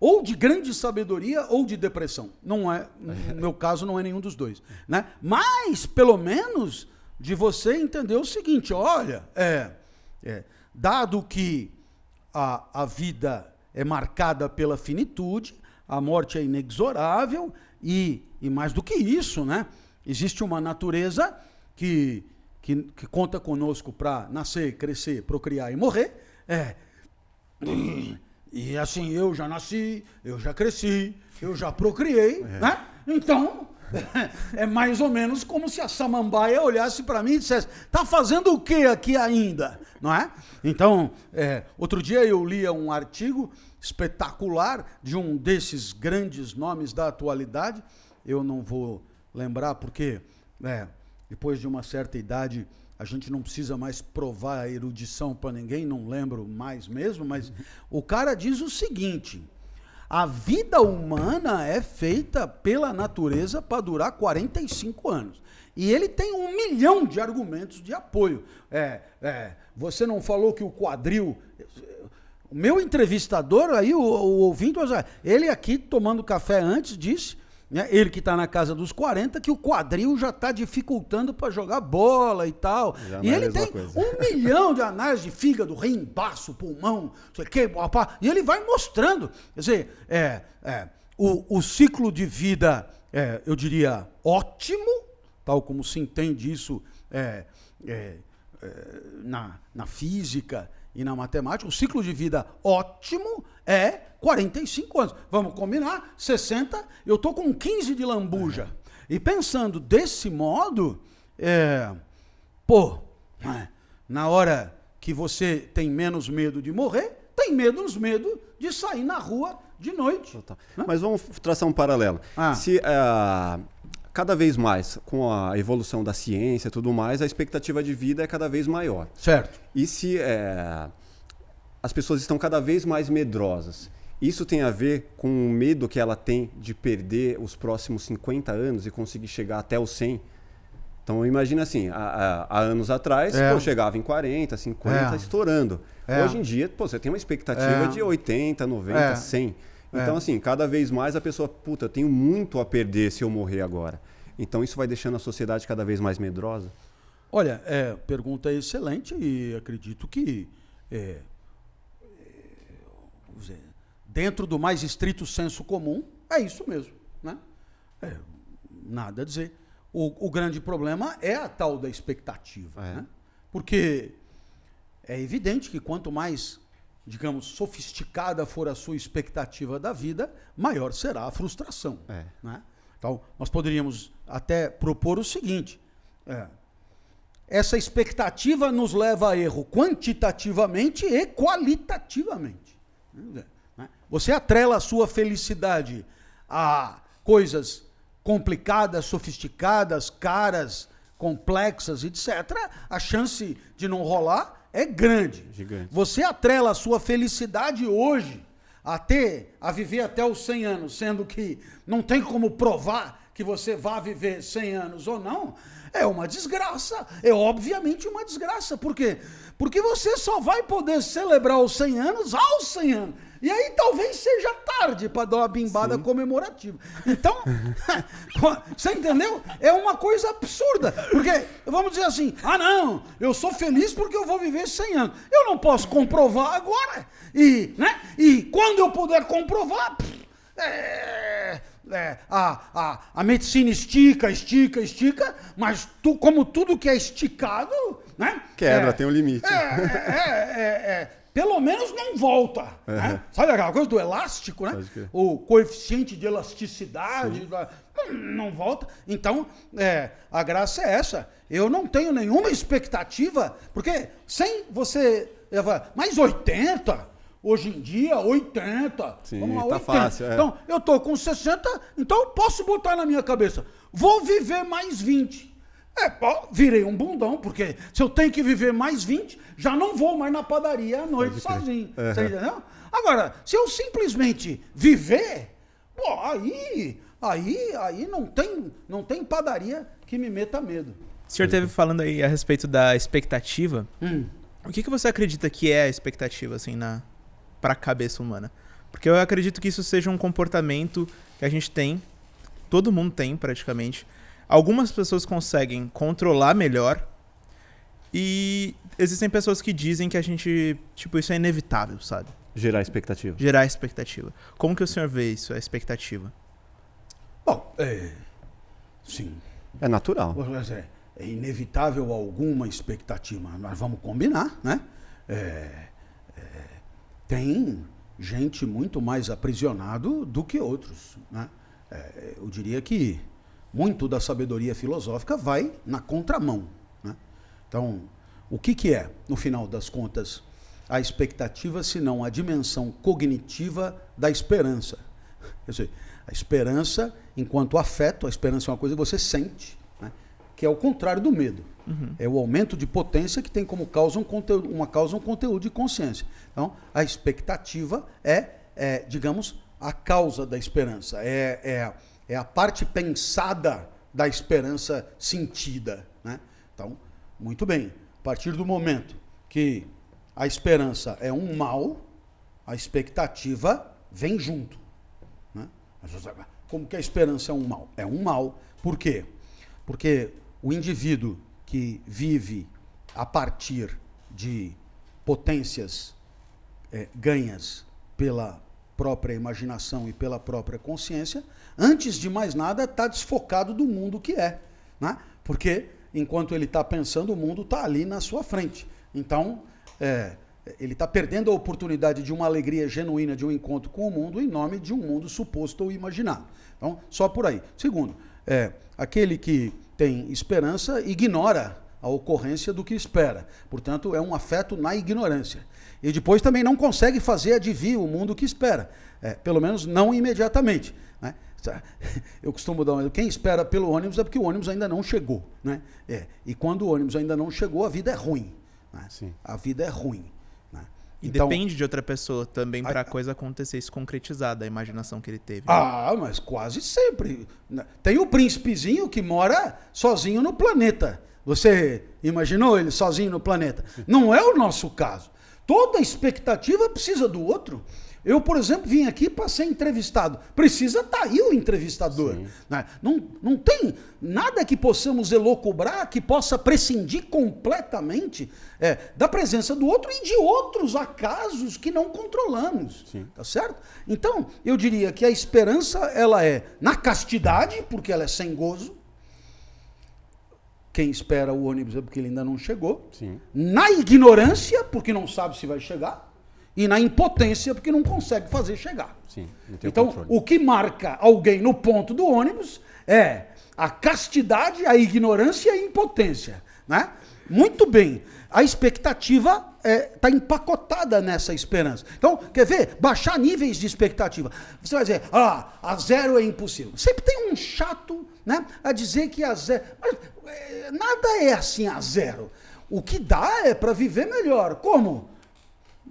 ou de grande sabedoria ou de depressão. Não é, no meu caso, não é nenhum dos dois. Né? Mas, pelo menos, de você entender o seguinte: olha, é, é dado que a, a vida é marcada pela finitude, a morte é inexorável e, e mais do que isso, né? Existe uma natureza que, que, que conta conosco para nascer, crescer, procriar e morrer. É. E assim, eu já nasci, eu já cresci, eu já procriei, é. né? Então, é mais ou menos como se a samambaia olhasse para mim e dissesse: tá fazendo o que aqui ainda? Não é? Então, é, outro dia eu lia um artigo espetacular de um desses grandes nomes da atualidade. Eu não vou lembrar porque, é, depois de uma certa idade, a gente não precisa mais provar a erudição para ninguém, não lembro mais mesmo, mas o cara diz o seguinte: a vida humana é feita pela natureza para durar 45 anos. E ele tem um milhão de argumentos de apoio. É, é, você não falou que o quadril. O meu entrevistador, aí, o, o ouvinte, ele aqui tomando café antes disse né? Ele que está na casa dos 40, que o quadril já está dificultando para jogar bola e tal. Já e é ele tem coisa. um milhão de análises de fígado, rim, baço, pulmão, sei que, e ele vai mostrando. Quer dizer, é, é, o, o ciclo de vida, é, eu diria, ótimo, tal como se entende isso é, é, é na, na física e na matemática, o ciclo de vida ótimo é 45 anos. Vamos combinar, 60, eu tô com 15 de lambuja. E pensando desse modo, é, pô, né, na hora que você tem menos medo de morrer, tem menos medo de sair na rua de noite. Né? Mas vamos traçar um paralelo. Ah. Se uh, cada vez mais, com a evolução da ciência e tudo mais, a expectativa de vida é cada vez maior. Certo. E se é, as pessoas estão cada vez mais medrosas, isso tem a ver com o medo que ela tem de perder os próximos 50 anos e conseguir chegar até os 100? Então imagina assim, há, há anos atrás, é. pô, chegava em 40, 50, é. estourando. É. Hoje em dia, pô, você tem uma expectativa é. de 80, 90, 100. Então, assim, cada vez mais a pessoa, puta, tenho muito a perder se eu morrer agora. Então, isso vai deixando a sociedade cada vez mais medrosa? Olha, é, pergunta excelente e acredito que, é, dizer, dentro do mais estrito senso comum, é isso mesmo. Né? É, nada a dizer. O, o, grande problema é a tal da expectativa. É. Né? Porque é evidente que quanto mais digamos, sofisticada for a sua expectativa da vida, maior será a frustração. É. Né? Então, nós poderíamos até propor o seguinte: é, essa expectativa nos leva a erro quantitativamente e qualitativamente. Né? Você atrela a sua felicidade a coisas complicadas, sofisticadas, caras, complexas, etc. A chance de não rolar é grande. Gigante. Você atrela a sua felicidade hoje a ter, a viver até os 100 anos, sendo que não tem como provar que você vá viver 100 anos ou não, é uma desgraça. É obviamente uma desgraça. Por quê? Porque você só vai poder celebrar os 100 anos aos 100 anos. E aí talvez seja tarde para dar uma bimbada Sim. comemorativa. Então, você entendeu? É uma coisa absurda. Porque, vamos dizer assim, ah não, eu sou feliz porque eu vou viver 100 anos. Eu não posso comprovar agora. E, né? e quando eu puder comprovar, pff, é, é, a, a, a medicina estica, estica, estica, mas tu, como tudo que é esticado, né? Quebra, é, tem um limite. é, é, é, é, pelo menos não volta. Né? Sabe aquela coisa do elástico, né? Crer. O coeficiente de elasticidade da- não, não volta. Então, é, a graça é essa. Eu não tenho nenhuma expectativa, porque sem você. Mas 80? Hoje em dia, 80. Sim, Vamos lá, tá 80. fácil, é. Então, eu tô com 60, então eu posso botar na minha cabeça. Vou viver mais 20. É, pô, virei um bundão, porque se eu tenho que viver mais 20, já não vou mais na padaria à noite sozinho. Aham. Você entendeu? Agora, se eu simplesmente viver, pô, aí, aí, aí não tem, não tem padaria que me meta medo. O senhor esteve falando aí a respeito da expectativa. Hum. O que, que você acredita que é a expectativa, assim, na pra cabeça humana? Porque eu acredito que isso seja um comportamento que a gente tem, todo mundo tem praticamente. Algumas pessoas conseguem controlar melhor e existem pessoas que dizem que a gente, tipo, isso é inevitável, sabe? Gerar expectativa. Gerar expectativa. Como que o senhor vê isso, a expectativa? Bom, é, sim, É natural. é, é inevitável alguma expectativa, nós vamos combinar, né? É, é, tem gente muito mais aprisionado do que outros, né? É, eu diria que muito da sabedoria filosófica vai na contramão, né? Então, o que, que é, no final das contas, a expectativa, senão a dimensão cognitiva da esperança? Quer dizer, a esperança, enquanto afeto, a esperança é uma coisa que você sente, né? que é o contrário do medo. É o aumento de potência que tem como causa um conteúdo, uma causa um conteúdo de consciência. Então, a expectativa é, é, digamos, a causa da esperança, é, é, é a parte pensada da esperança sentida. Né? Então, muito bem, a partir do momento que a esperança é um mal, a expectativa vem junto. Né? "Ah, Como que a esperança é um mal? É um mal. Por quê? Porque o indivíduo que vive a partir de potências eh, ganhas pela própria imaginação e pela própria consciência, antes de mais nada, está desfocado do mundo que é. Né? Porque enquanto ele está pensando, o mundo está ali na sua frente. Então, é, ele está perdendo a oportunidade de uma alegria genuína de um encontro com o mundo em nome de um mundo suposto ou imaginado. Então, só por aí. Segundo, é, aquele que tem esperança ignora a ocorrência do que espera. Portanto, é um afeto na ignorância. E depois também não consegue fazer advir o mundo que espera. É, pelo menos não imediatamente. Né? Eu costumo dar um Quem espera pelo ônibus é porque o ônibus ainda não chegou. Né? É, e quando o ônibus ainda não chegou, a vida é ruim. Né? Sim. A vida é ruim. Né? E Então- depende de outra pessoa também Ah, a coisa acontecer, se concretizar da imaginação que ele teve. Ah, mas quase sempre. Tem o príncipezinho que mora sozinho no planeta. Você imaginou ele sozinho no planeta? Não é o nosso caso. Toda expectativa precisa do outro. Eu, por exemplo, vim aqui para ser entrevistado. Precisa estar aí o entrevistador. né? Não, não tem nada que possamos elocubrar que possa prescindir completamente é, da presença do outro e de outros acasos que não controlamos. Sim. Tá certo? Então, eu diria que a esperança ela é na castidade, porque ela é sem gozo. Quem espera o ônibus é porque ele ainda não chegou. Sim. Na ignorância, porque não sabe se vai chegar. E na impotência, porque não consegue fazer chegar. Sim. Então, controle. o que marca alguém no ponto do ônibus é a castidade, a ignorância e a impotência. Né? Muito bem. A expectativa está empacotada nessa esperança. Então, quer ver? Baixar níveis de expectativa. Você vai dizer, ah, a zero é impossível. Sempre tem um chato né, a dizer que a zero. Mas, eh, nada é assim a zero. O que dá é para viver melhor. Como?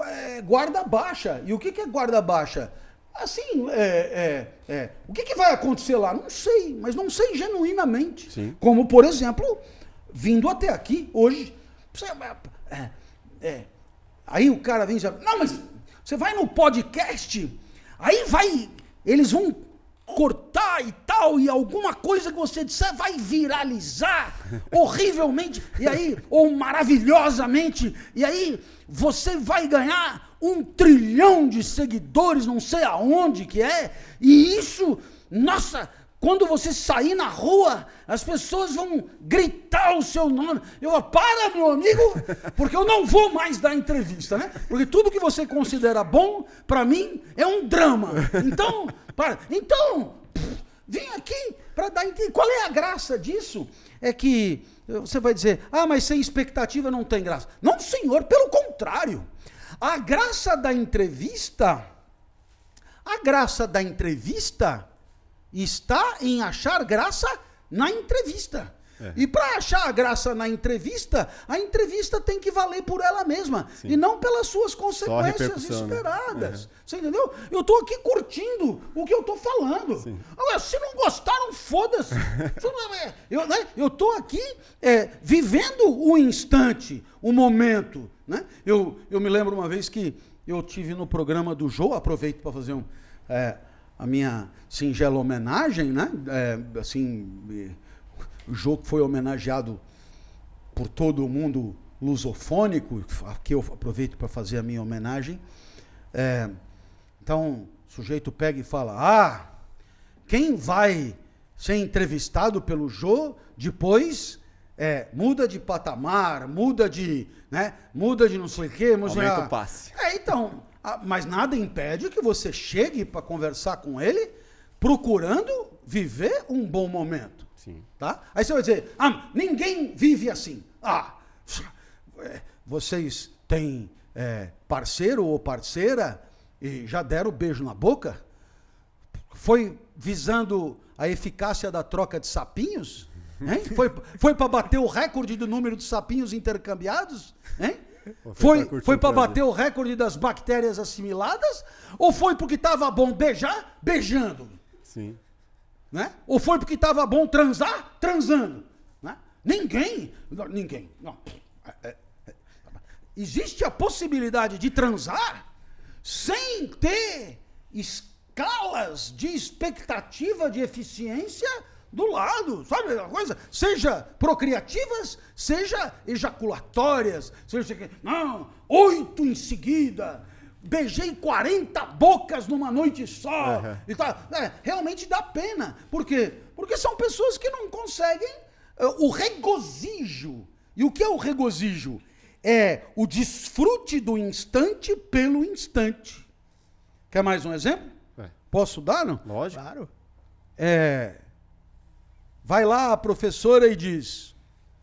É, guarda baixa. E o que, que é guarda baixa? Assim, é, é, é. o que, que vai acontecer lá? Não sei, mas não sei genuinamente. Sim. Como, por exemplo, vindo até aqui hoje. Você- é, é, Aí o cara vem e diz, não, mas Você vai no podcast, aí vai. Eles vão cortar e tal, e alguma coisa que você disser vai viralizar horrivelmente, e aí, ou maravilhosamente, e aí você vai ganhar um trilhão de seguidores, não sei aonde que é, e isso, nossa, quando você sair na rua, as pessoas vão gritar o seu nome. Eu para, meu amigo, porque eu não vou mais dar entrevista, né? Porque tudo que você considera bom, para mim, é um drama. Então, para. Então, pff, vim aqui para dar entrevista. Qual é a graça disso? É que você vai dizer, ah, mas sem expectativa não tem graça. Não, senhor, pelo contrário. A graça da entrevista, a graça da entrevista está em achar graça na entrevista. É. E para achar a graça na entrevista, a entrevista tem que valer por ela mesma Sim. e não pelas suas consequências né? esperadas. Né? Você entendeu? Eu estou aqui curtindo o que eu estou falando. Sim. Agora, se não gostaram, foda-se. eu né? estou aqui é, vivendo o instante, o momento. Né? Eu, eu me lembro uma vez que eu tive no programa do Jô, aproveito para fazer um. A minha singela homenagem, né? É, assim, o jogo foi homenageado por todo o mundo lusofônico, aqui eu aproveito para fazer a minha homenagem. É, então, o sujeito pega e fala: Ah, quem vai ser entrevistado pelo Jô depois é, muda de patamar, muda de, né, muda de não sei o quê. Aumenta o passe. É, então, ah, mas nada impede que você chegue para conversar com ele procurando viver um bom momento. Sim. Tá? Aí você vai dizer, ah, ninguém vive assim. Ah, é, vocês têm é, parceiro ou parceira e já deram beijo na boca? Foi visando a eficácia da troca de sapinhos? Hein? Foi, foi para bater o recorde do número de sapinhos intercambiados? Hein? Foi, foi para bater o recorde das bactérias assimiladas? Ou foi porque estava bom beijar? Beijando. Sim. Né? Ou foi porque estava bom transar? Transando. Né? Ninguém. Ninguém. Não. É, é, é. Existe a possibilidade de transar sem ter escalas de expectativa de eficiência do lado, sabe a coisa? Seja procriativas, seja ejaculatórias, seja que. Não, oito em seguida. Beijei 40 bocas numa noite só. Uhum. E tá, é, realmente dá pena. Por quê? Porque são pessoas que não conseguem uh, o regozijo. E o que é o regozijo? É o desfrute do instante pelo instante. Quer mais um exemplo? É. Posso dar, não? Lógico. Claro. É, Vai lá a professora e diz: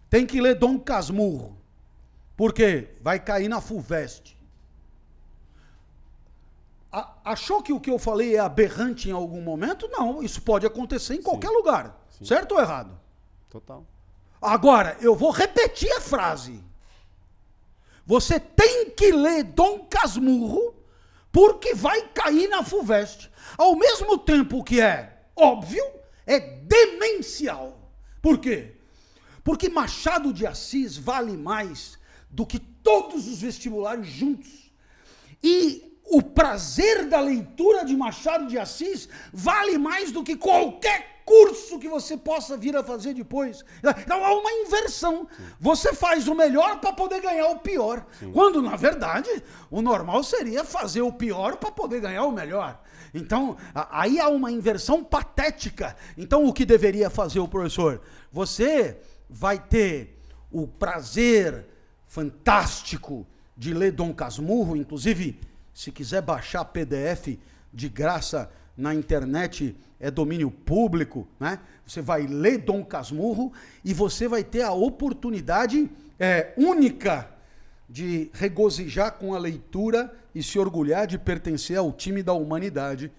tem que ler Dom Casmurro. Por quê? Vai cair na FUVEST. achou que o que eu falei é aberrante em algum momento? Não, isso pode acontecer em qualquer Sim. lugar. Sim. Certo ou errado? Total. Agora, eu vou repetir a frase. Você tem que ler Dom Casmurro porque vai cair na FUVEST. Ao mesmo tempo que é óbvio é demencial. Por quê? Porque Machado de Assis vale mais do que todos os vestibulares juntos. E o prazer da leitura de Machado de Assis vale mais do que qualquer curso que você possa vir a fazer depois. Então há uma inversão. Sim. Você faz o melhor para poder ganhar o pior. Sim. Quando, na verdade, o normal seria fazer o pior para poder ganhar o melhor. Então, aí há uma inversão patética. Então, o que deveria fazer o professor? Você vai ter o prazer fantástico de ler Dom Casmurro, inclusive, se quiser baixar PDF de graça na internet, é domínio público, né? Você vai ler Dom Casmurro e você vai ter a oportunidade é, única de regozijar com a leitura e se orgulhar de pertencer ao time da humanidade,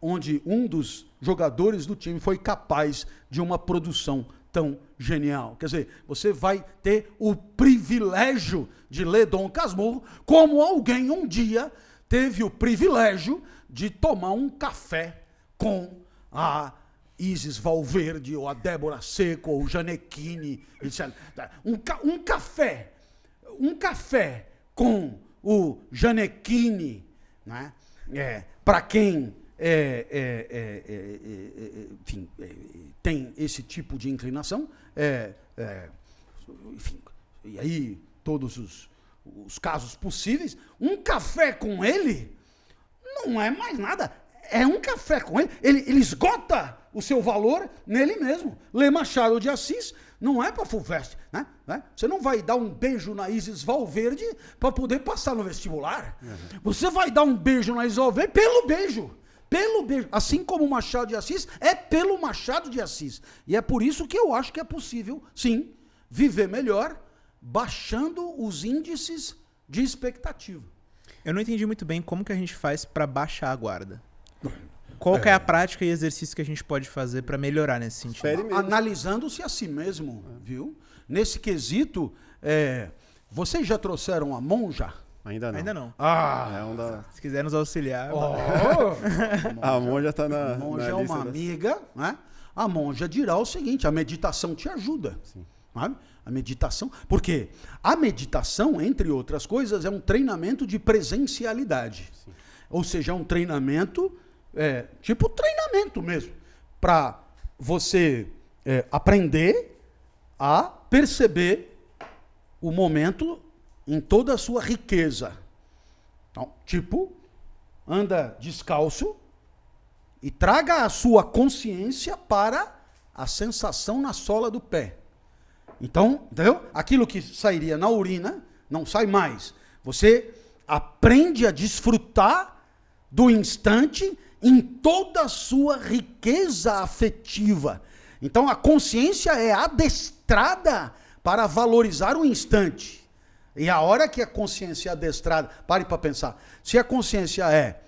onde um dos jogadores do time foi capaz de uma produção tão genial. Quer dizer, você vai ter o privilégio de ler Dom Casmurro, como alguém um dia teve o privilégio de tomar um café com a Isis Valverde, ou a Débora Seco, ou Janequine, etc. Um, ca um café, um café com o Janequine, né? É, para quem é, é, é, é, é enfim, tem esse tipo de inclinação, enfim, e aí todos os, os casos possíveis, um café com ele não é mais nada. É um café com ele. Ele, ele esgota o seu valor nele mesmo. Lê Machado de Assis não é para Fulvestre, né? né? Você não vai dar um beijo na Isis Valverde para poder passar no vestibular. Uhum. Você vai dar um beijo na Isis Valverde pelo beijo. Pelo beijo. Assim como o Machado de Assis é pelo Machado de Assis. E é por isso que eu acho que é possível, sim, viver melhor baixando os índices de expectativa. Eu não entendi muito bem como que a gente faz para baixar a guarda. Qual é. é. a prática e exercício que a gente pode fazer para melhorar nesse sentido? Analisando-se a si mesmo, viu? Nesse quesito, é, vocês já trouxeram a monja? Ainda não. Ainda não. Ah! É um da... Se quiser nos auxiliar. Oh. a monja está na. A monja na é uma amiga, né? A monja dirá o seguinte: a meditação te ajuda. Sim. Sabe? A meditação. Porque a meditação, entre outras coisas, é um treinamento de presencialidade. Sim. Ou seja, é um treinamento, é, tipo treinamento mesmo, para você é, aprender a perceber o momento em toda a sua riqueza. Então, tipo, anda descalço e traga a sua consciência para a sensação na sola do pé. Então, entendeu? Aquilo que sairia na urina não sai mais. Você aprende a desfrutar do instante em toda a sua riqueza afetiva. Então a consciência é adestrada para valorizar o instante. E a hora que a consciência é adestrada, pare para pensar, se a consciência é,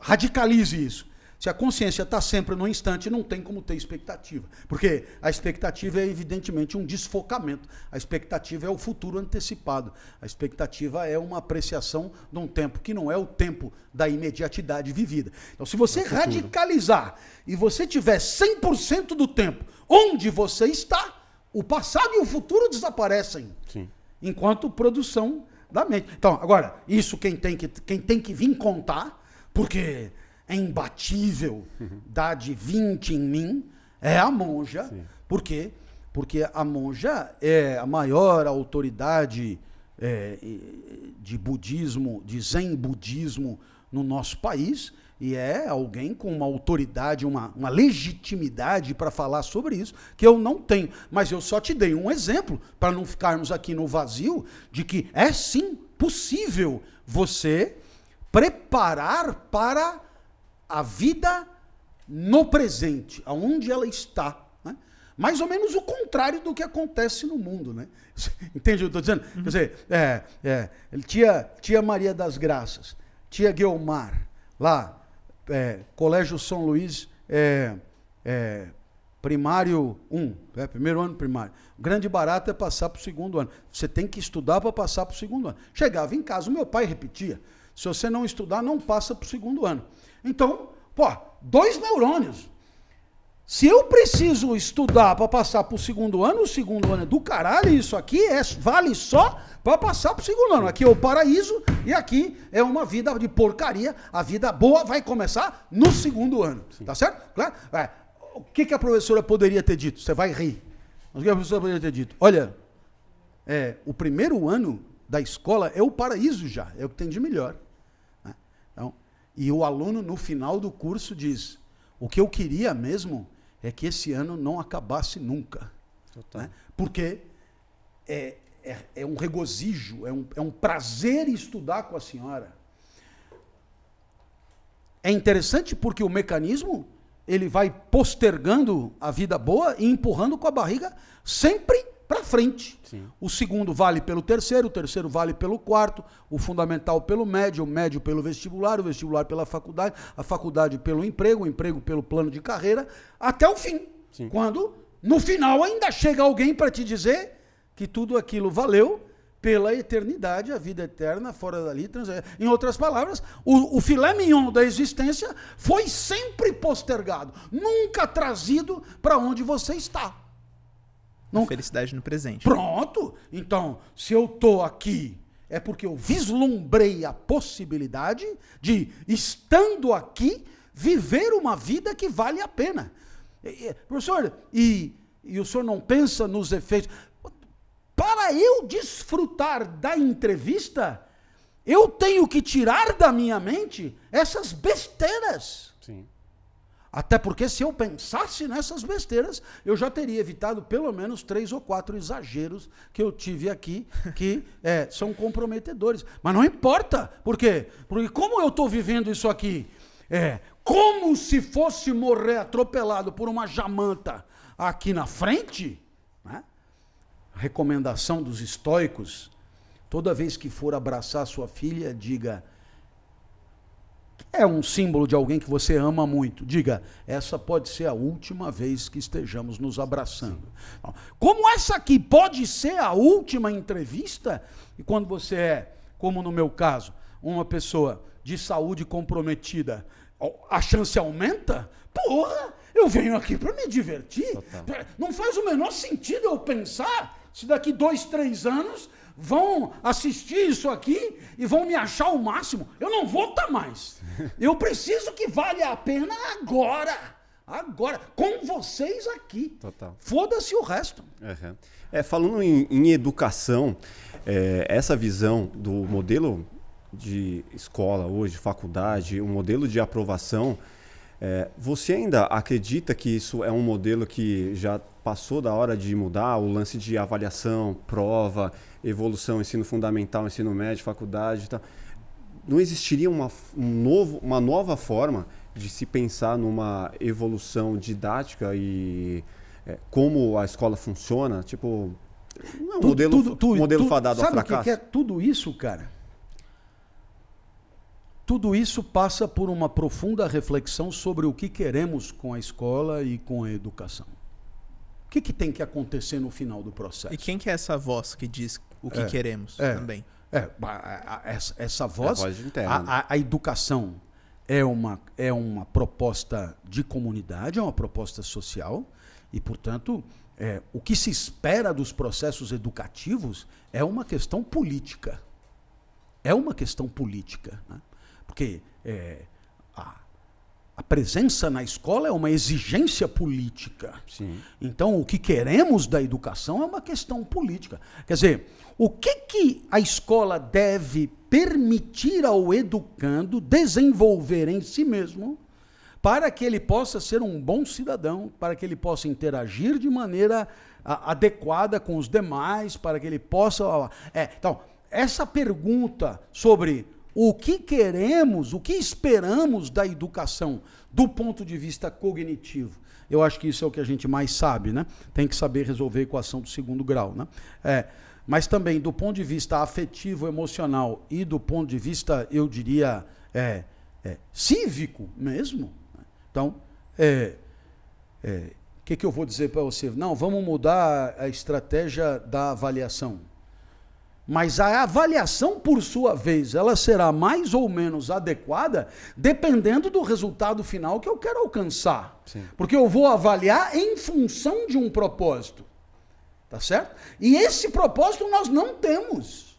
radicalize isso, se a consciência está sempre no instante, não tem como ter expectativa. Porque a expectativa é, evidentemente, um desfocamento. A expectativa é o futuro antecipado. A expectativa é uma apreciação de um tempo que não é o tempo da imediatidade vivida. Então, se você é radicalizar e você tiver 100% do tempo onde você está, o passado e o futuro desaparecem. Sim. Enquanto produção da mente. Então, agora, isso quem tem que, quem tem que vir contar, porque é imbatível, uhum. dá de 20 em mim, é a monja. Sim. Por quê? Porque a monja é a maior autoridade é, de budismo, de zen budismo no nosso país, e é alguém com uma autoridade, uma, uma legitimidade para falar sobre isso, que eu não tenho. Mas eu só te dei um exemplo, para não ficarmos aqui no vazio, de que é sim possível você preparar para a vida no presente, aonde ela está. Né? Mais ou menos o contrário do que acontece no mundo. Né? Entende o que eu estou dizendo? Uhum. Quer dizer, é, é, tia, tia Maria das Graças, tia Guilmar, lá, é, Colégio São Luís, é, é, primário 1, é, primeiro ano primário. O grande barato é passar para o segundo ano. Você tem que estudar para passar para o segundo ano. Chegava em casa, o meu pai repetia: se você não estudar, não passa para o segundo ano. Então, pô, dois neurônios. Se eu preciso estudar para passar para o segundo ano, o segundo ano é do caralho, isso aqui é, vale só para passar para o segundo ano. Aqui é o paraíso e aqui é uma vida de porcaria. A vida boa vai começar no segundo ano. Sim. Tá certo? Claro? É. O que, que a professora poderia ter dito? Você vai rir. O que a professora poderia ter dito? Olha, é, o primeiro ano da escola é o paraíso já, é o que tem de melhor. E o aluno, no final do curso, diz: O que eu queria mesmo é que esse ano não acabasse nunca. Né? Porque é, é, é, um regozijo, é um, é um prazer estudar com a senhora. É interessante porque o mecanismo ele vai postergando a vida boa e empurrando com a barriga sempre para frente. Sim. O segundo vale pelo terceiro, o terceiro vale pelo quarto, o fundamental pelo médio, o médio pelo vestibular, o vestibular pela faculdade, a faculdade pelo emprego, o emprego pelo plano de carreira, até o fim. Sim. Quando, no final, ainda chega alguém para te dizer que tudo aquilo valeu pela eternidade, a vida eterna, fora dali. Em outras palavras, o, o filé mignon da existência foi sempre postergado, nunca trazido para onde você está. Não... Felicidade no presente. Pronto. Então, se eu tô aqui é porque eu vislumbrei a possibilidade de, estando aqui, viver uma vida que vale a pena. E, e, professor, e, e o senhor não pensa nos efeitos. Para eu desfrutar da entrevista, eu tenho que tirar da minha mente essas besteiras. Sim. Até porque se eu pensasse nessas besteiras, eu já teria evitado pelo menos três ou quatro exageros que eu tive aqui, que é, são comprometedores. Mas não importa. Por quê? Porque como eu estou vivendo isso aqui, é como se fosse morrer atropelado por uma jamanta aqui na frente, né? recomendação dos estoicos, toda vez que for abraçar sua filha, diga é um símbolo de alguém que você ama muito. Diga, essa pode ser a última vez que estejamos nos abraçando. Como essa aqui pode ser a última entrevista, e quando você é, como no meu caso, uma pessoa de saúde comprometida, a chance aumenta? Porra, eu venho aqui para me divertir. Total. Não faz o menor sentido eu pensar se daqui dois, três anos vão assistir isso aqui e vão me achar o máximo. Eu não vou estar tá mais. Eu preciso que vale a pena agora. Agora, com vocês aqui. Total. Foda-se o resto. Uhum. É, falando em, em educação, é, essa visão do modelo de escola hoje, faculdade, um modelo de aprovação, é, você ainda acredita que isso é um modelo que já passou da hora de mudar? O lance de avaliação, prova, evolução, ensino fundamental, ensino médio, faculdade, tá? não existiria uma, um novo, uma nova forma de se pensar numa evolução didática e é, como a escola funciona? Tipo, não é um modelo, tudo, tudo, modelo tudo, fadado sabe ao fracasso. Que é tudo isso, cara? Tudo isso passa por uma profunda reflexão sobre o que queremos com a escola e com a educação. O que, que tem que acontecer no final do processo? E quem que é essa voz que diz o que é, queremos é, também? É, essa, essa voz, é a, voz a, a, educação é uma, é uma proposta de comunidade, é uma proposta social, e, portanto, é, o que se espera dos processos educativos é uma questão política. É uma questão política. Né? Porque é, a, a presença na escola é uma exigência política. Sim. Então, o que queremos da educação é uma questão política. Quer dizer, o que, que a escola deve permitir ao educando desenvolver em si mesmo para que ele possa ser um bom cidadão, para que ele possa interagir de maneira a, adequada com os demais, para que ele possa. É, então, essa pergunta sobre o que queremos, o que esperamos da educação do ponto de vista cognitivo. Eu acho que isso é o que a gente mais sabe, né? Tem que saber resolver a equação do segundo grau, né? É, mas também do ponto de vista afetivo, emocional e do ponto de vista, eu diria, é, é, cívico mesmo. Né? Então, é, é, o que, que eu vou dizer para você? Não, vamos mudar a estratégia da avaliação. Mas a avaliação, por sua vez, ela será mais ou menos adequada dependendo do resultado final que eu quero alcançar. Sim. Porque eu vou avaliar em função de um propósito. Tá certo? E esse propósito nós não temos.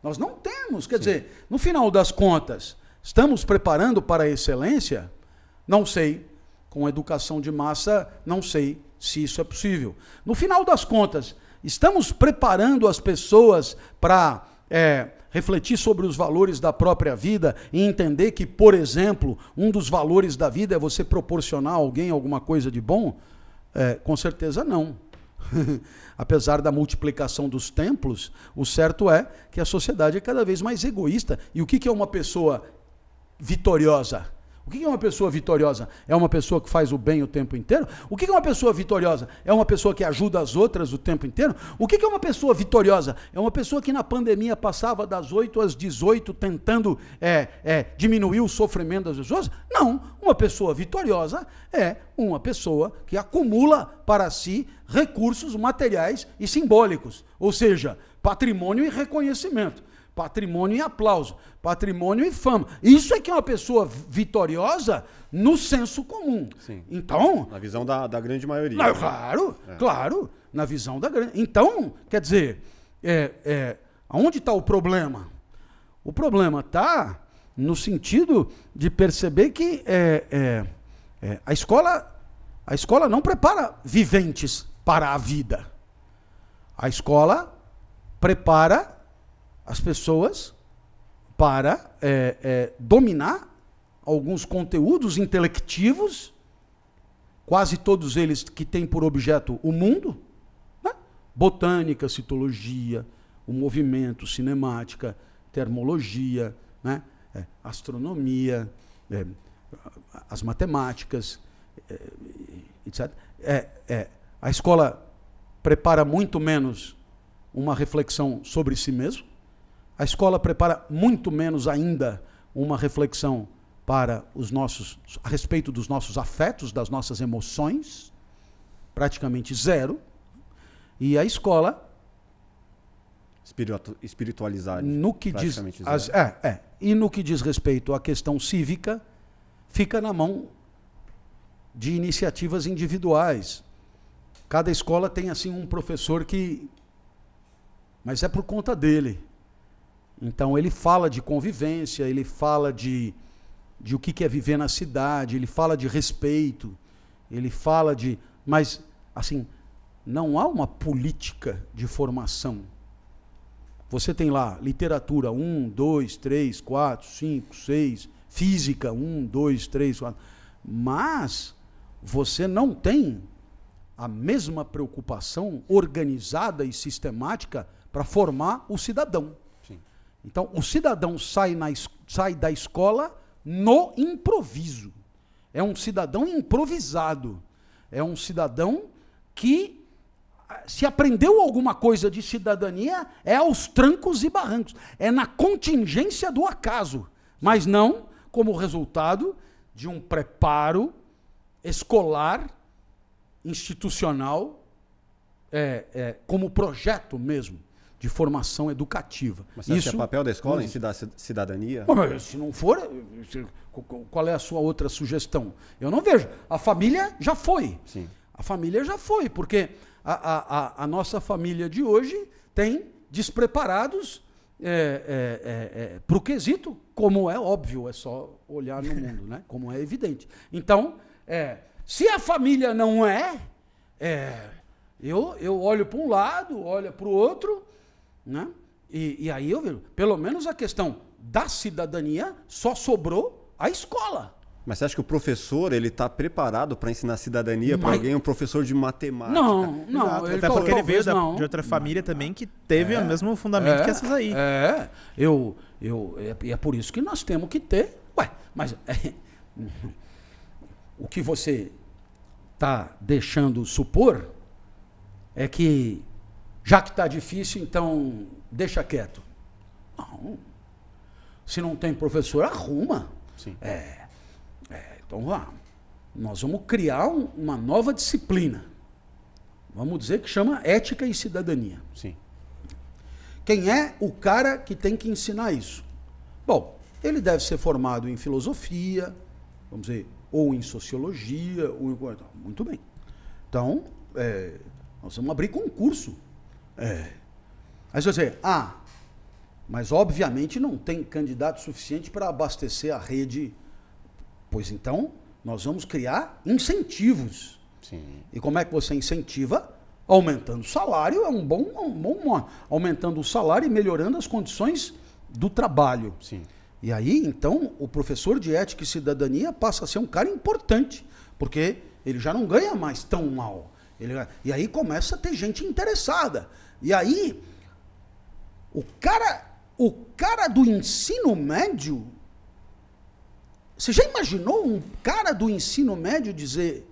Nós não temos. Quer Sim. dizer, no final das contas, estamos preparando para a excelência? Não sei. Com educação de massa, não sei se isso é possível. No final das contas, Estamos preparando as pessoas para é, refletir sobre os valores da própria vida e entender que, por exemplo, um dos valores da vida é você proporcionar a alguém alguma coisa de bom? É, com certeza não. Apesar da multiplicação dos templos, o certo é que a sociedade é cada vez mais egoísta. E o que é uma pessoa vitoriosa? O que é uma pessoa vitoriosa? É uma pessoa que faz o bem o tempo inteiro? O que é uma pessoa vitoriosa? É uma pessoa que ajuda as outras o tempo inteiro? O que é uma pessoa vitoriosa? É uma pessoa que na pandemia passava das 8 às 18 tentando é, é, diminuir o sofrimento das pessoas? Não. Uma pessoa vitoriosa é uma pessoa que acumula para si recursos materiais e simbólicos, ou seja, patrimônio e reconhecimento patrimônio e aplauso, patrimônio e fama. Isso é que é uma pessoa vitoriosa no senso comum. Sim. Então. Na visão da, da grande maioria. claro, é. claro, na visão da grande. Então, quer dizer, é, é, Aonde está o problema? O problema está no sentido de perceber que é, é, é, a escola a escola não prepara viventes para a vida. A escola prepara as pessoas para é, é, dominar alguns conteúdos intelectivos, quase todos eles que têm por objeto o mundo, né? botânica, citologia, o movimento, cinemática, termologia, né? É, astronomia, é, as matemáticas, é, etc. É, a escola prepara muito menos uma reflexão sobre si mesmo. A escola prepara muito menos ainda uma reflexão para os nossos a respeito dos nossos afetos, das nossas emoções, praticamente zero. E a escola Espiritu espiritualizar. No que diz as, é, é, e no que diz respeito à questão cívica, fica na mão de iniciativas individuais. Cada escola tem assim um professor que mas é por conta dele. Então ele fala de convivência, ele fala de, de o que é viver na cidade, ele fala de respeito, ele fala de. Mas, assim, não há uma política de formação. Você tem lá literatura 1, 2, 3, 4, 5, 6, física 1, 2, 3, 4. Mas você não tem a mesma preocupação organizada e sistemática para formar o cidadão. Então, o cidadão sai, na, sai da escola no improviso. É um cidadão improvisado. É um cidadão que, se aprendeu alguma coisa de cidadania, é aos trancos e barrancos. É na contingência do acaso, mas não como resultado de um preparo escolar, institucional, é, é, como projeto mesmo de formação educativa. Mas você Isso é papel da escola em cidadania? Mas, se não for, qual é a sua outra sugestão? Eu não vejo. A família já foi. Sim. A família já foi, porque a, a, a nossa família de hoje tem despreparados é, é, é, é para o quesito, como é óbvio, é só olhar no mundo, né? como é evidente. Então, é, se a família não é, é eu, eu olho para um lado, olho para o outro, né? E, e aí eu vejo, pelo menos a questão da cidadania só sobrou a escola. Mas você acha que o professor ele está preparado para ensinar cidadania para alguém, um professor de matemática? Não, não. Ele Até porque ele veio da, de outra família também que teve é, o mesmo fundamento é, que essas aí. É, eu, eu, é, é por isso que nós temos que ter. Ué, mas é, o que você está deixando supor é que já que está difícil, então deixa quieto. Não. Se não tem professor, arruma. Sim. É, é, então vamos. Nós vamos criar um, uma nova disciplina. Vamos dizer que chama ética e cidadania. Sim. Quem é o cara que tem que ensinar isso? Bom, ele deve ser formado em filosofia, vamos dizer, ou em sociologia, ou em... muito bem. Então, é, nós vamos abrir concurso é. Aí você dizer, ah, mas obviamente não tem candidato suficiente para abastecer a rede. Pois então, nós vamos criar incentivos. Sim. E como é que você incentiva? Aumentando o salário é um bom, um bom aumentando o salário e melhorando as condições do trabalho. Sim. E aí, então, o professor de ética e cidadania passa a ser um cara importante, porque ele já não ganha mais tão mal. Ele, e aí começa a ter gente interessada. E aí, o cara, o cara do ensino médio, você já imaginou um cara do ensino médio dizer: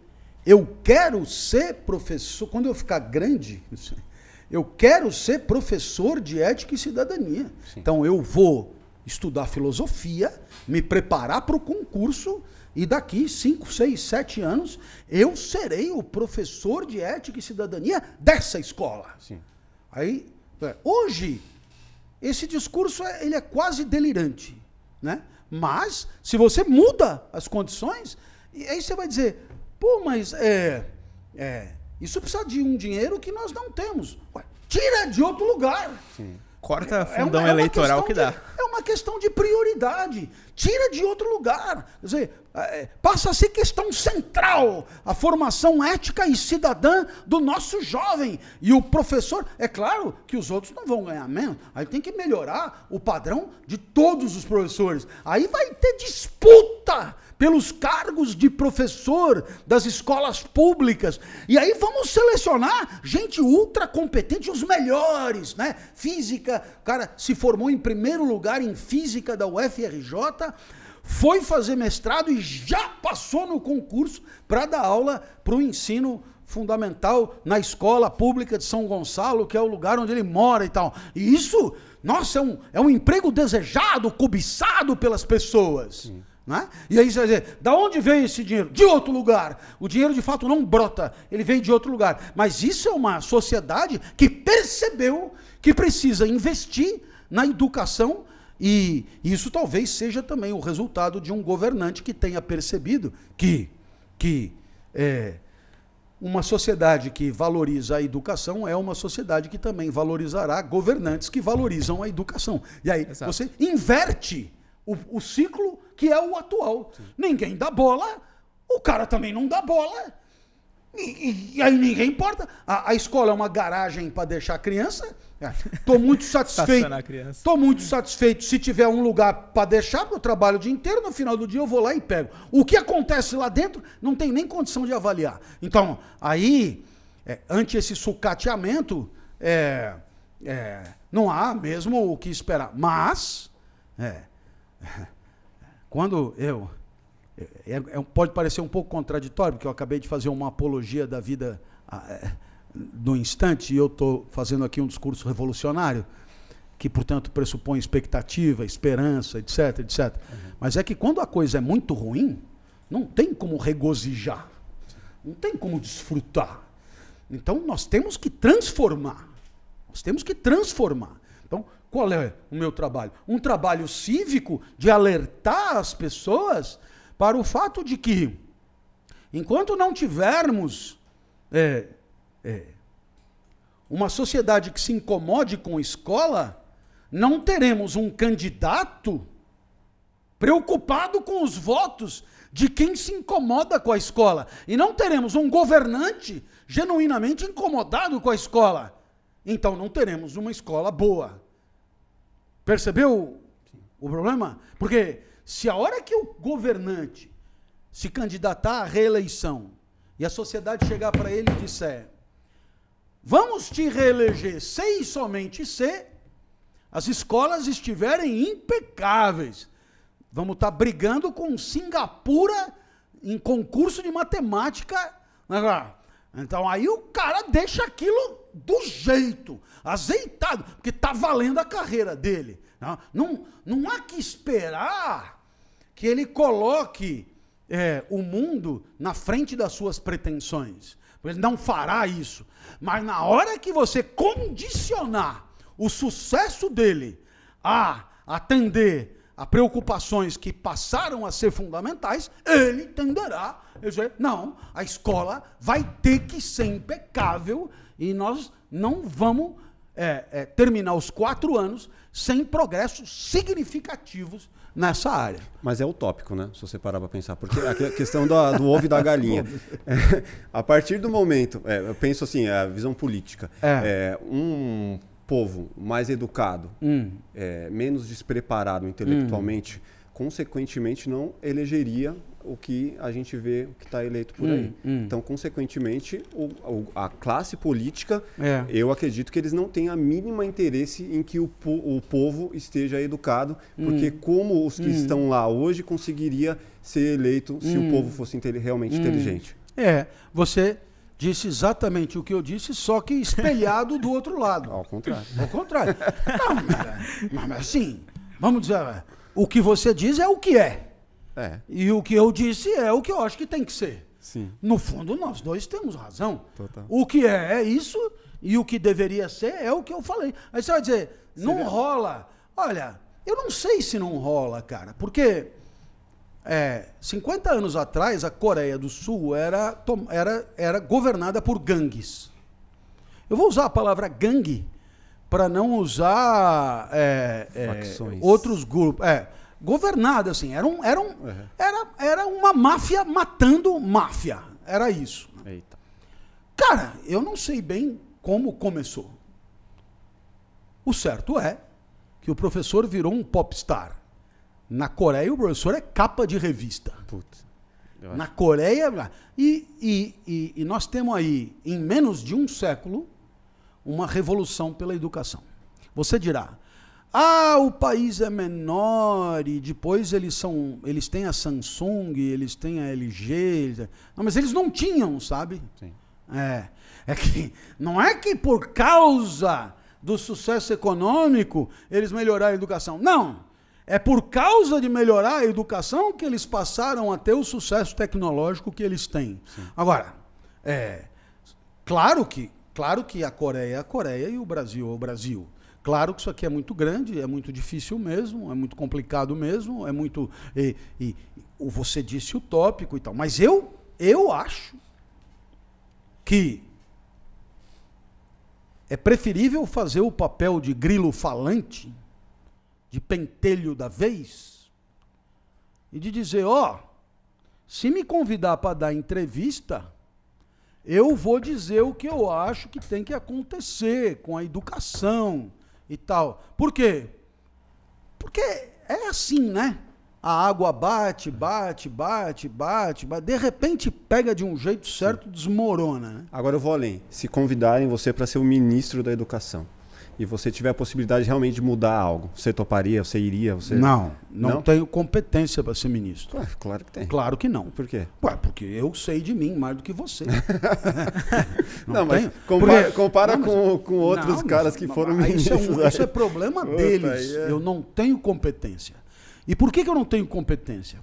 Eu quero ser professor, quando eu ficar grande, eu quero ser professor de ética e cidadania. Sim. Então eu vou estudar filosofia, me preparar para o concurso e daqui 5, 6, 7 anos eu serei o professor de ética e cidadania dessa escola. Sim. Aí, é, hoje, esse discurso é, ele é quase delirante, né? Mas, se você muda as condições, aí você vai dizer, pô, mas é, é, isso precisa de um dinheiro que nós não temos. Ué, tira de outro lugar. Sim. Corta É fundão uma- é uma eleitoral questão que de- dá. é uma questão de prioridade. Tira de outro lugar. Quer dizer, é, passa a ser questão central a formação ética e cidadã do nosso jovem. E o professor, é claro que os outros não vão ganhar menos. Aí tem que melhorar o padrão de todos os professores. Aí vai ter disputa pelos cargos de professor das escolas públicas. E aí vamos selecionar gente ultra competente, os melhores, né? Física, o cara se formou em primeiro lugar em física da UFRJ, foi fazer mestrado e já passou no concurso para dar aula para o ensino fundamental na escola pública de São Gonçalo, que é o lugar onde ele mora e tal. E isso, nossa, é um, é um emprego desejado, cobiçado pelas pessoas. Né? E aí você vai dizer, da onde veio esse dinheiro? De outro lugar. O dinheiro de fato não brota, ele vem de outro lugar. Mas isso é uma sociedade que percebeu que precisa investir na educação e isso talvez seja também o resultado de um governante que tenha percebido que, que é, uma sociedade que valoriza a educação é uma sociedade que também valorizará governantes que valorizam a educação. E aí Exato. você inverte o, o ciclo que é o atual. Ninguém dá bola, o cara também não dá bola. E, e- e aí ninguém importa. A, a escola é uma garagem para deixar a criança. Estou muito satisfeito. Estou muito satisfeito se tiver um lugar para deixar, porque eu trabalho o dia inteiro, no final do dia eu vou lá e pego. O que acontece lá dentro não tem nem condição de avaliar. Então, aí, é, ante esse sucateamento, é, é, não há mesmo o que esperar. Mas, é, quando eu. é- é- pode parecer um pouco contraditório, porque eu acabei de fazer uma apologia da vida ah, é, do instante e eu estou fazendo aqui um discurso revolucionário, que, portanto, pressupõe expectativa, esperança, etc, etc. Mas é que quando a coisa é muito ruim, não tem como regozijar, não tem como desfrutar. Então, nós temos que transformar. Nós temos que transformar. Então, qual é o meu trabalho? Um trabalho cívico de alertar as pessoas para o fato de que, enquanto não tivermos é, é, uma sociedade que se incomode com escola, não teremos um candidato preocupado com os votos de quem se incomoda com a escola. E não teremos um governante genuinamente incomodado com a escola. Então não teremos uma escola boa. Percebeu o problema? Porque se a hora que o governante se candidatar à reeleição e a sociedade chegar para ele e disser: Vamos te reeleger se e somente se as escolas estiverem impecáveis. Vamos estar brigando com Singapura em concurso de matemática. né? Então aí o cara deixa aquilo do jeito, azeitado, porque está valendo a carreira dele. Não, não, não há que esperar que ele coloque é, o mundo na frente das suas pretensões. Ele não fará isso. Mas na hora que você condicionar o sucesso dele a atender a preocupações que passaram a ser fundamentais, ele tenderá a dizer, não, a escola vai ter que ser impecável e nós não vamos é, é, terminar os quatro anos sem progressos significativos nessa área. Mas é utópico, né? Se você parar para pensar. Porque a que- questão da- do ovo e da galinha. É, a partir do momento, é, eu penso assim, a visão política. É. É, um povo mais educado, Hum. menos despreparado intelectualmente, consequentemente não elegeria o que a gente vê que está eleito por Hum, aí. hum. Então, consequentemente, o- a classe política, É. eu acredito que eles não têm a mínima interesse em que o, po- o povo esteja educado, porque Hum. como os que estão lá hoje conseguiria ser eleito se Hum. o povo fosse inte- realmente inteligente. É, você disse exatamente o que eu disse, só que espelhado do outro lado. Ao contrário. Ao contrário. Não, mas, mas, mas assim, vamos dizer, o que você diz é o que é. É, E o que eu disse é o que eu acho que tem que ser. sim. No fundo, nós dois temos razão. Total. O que é é isso e o que deveria ser é o que eu falei. Aí você vai dizer, não rola. Olha, eu não sei se não rola, cara, porque é, 50 anos atrás a Coreia do Sul era, era, era governada por gangues. Eu vou usar a palavra gangue para não usar é, é, outros grupos. É, governado, assim. Era, um, era, um, Uhum. era, era uma máfia matando máfia. Era isso. Eita. Cara, eu não sei bem como começou. O certo é que o professor virou um popstar. Na Coreia, o professor é capa de revista. Putz. Na Coreia. E, e, e, e nós temos aí, em menos de um século, uma revolução pela educação. Você dirá, ah, o país é menor e depois eles são. Eles têm a Samsung, eles têm a LG. Não, mas eles não tinham, sabe? Sim. É. É que não é que por causa do sucesso econômico eles melhoraram a educação. Não. É por causa de melhorar a educação que eles passaram a ter o sucesso tecnológico que eles têm. Agora, é, claro que, claro que a Coreia é a Coreia e o Brasil é o Brasil. Claro que isso aqui é muito grande, é muito difícil mesmo, é muito complicado mesmo, é muito. E, e- você disse utópico e tal. Mas eu, eu acho que é preferível fazer o papel de grilo falante, de pentelho da vez, e de dizer: ó, se me convidar para dar entrevista, eu vou dizer o que eu acho que tem que acontecer com a educação e tal. Por quê? Porque é assim, né? A água bate, bate, bate, bate, bate. De repente pega de um jeito certo, desmorona. Né? Agora eu vou além. Se convidarem você para ser o ministro da educação e você tiver a possibilidade realmente de mudar algo, você toparia, você iria, você Não, não, Não? tenho competência para ser ministro. Ué, claro que tem. Claro que não. Por quê? Ué, porque eu sei de mim mais do que você. Não, mas tenho. compara, Porque- compara Não, mas- com, com outros Não, mas- caras que foram mas isso é, ministros. um- isso é problema Opa, deles. é- Eu não tenho competência. E por que, que eu não tenho competência?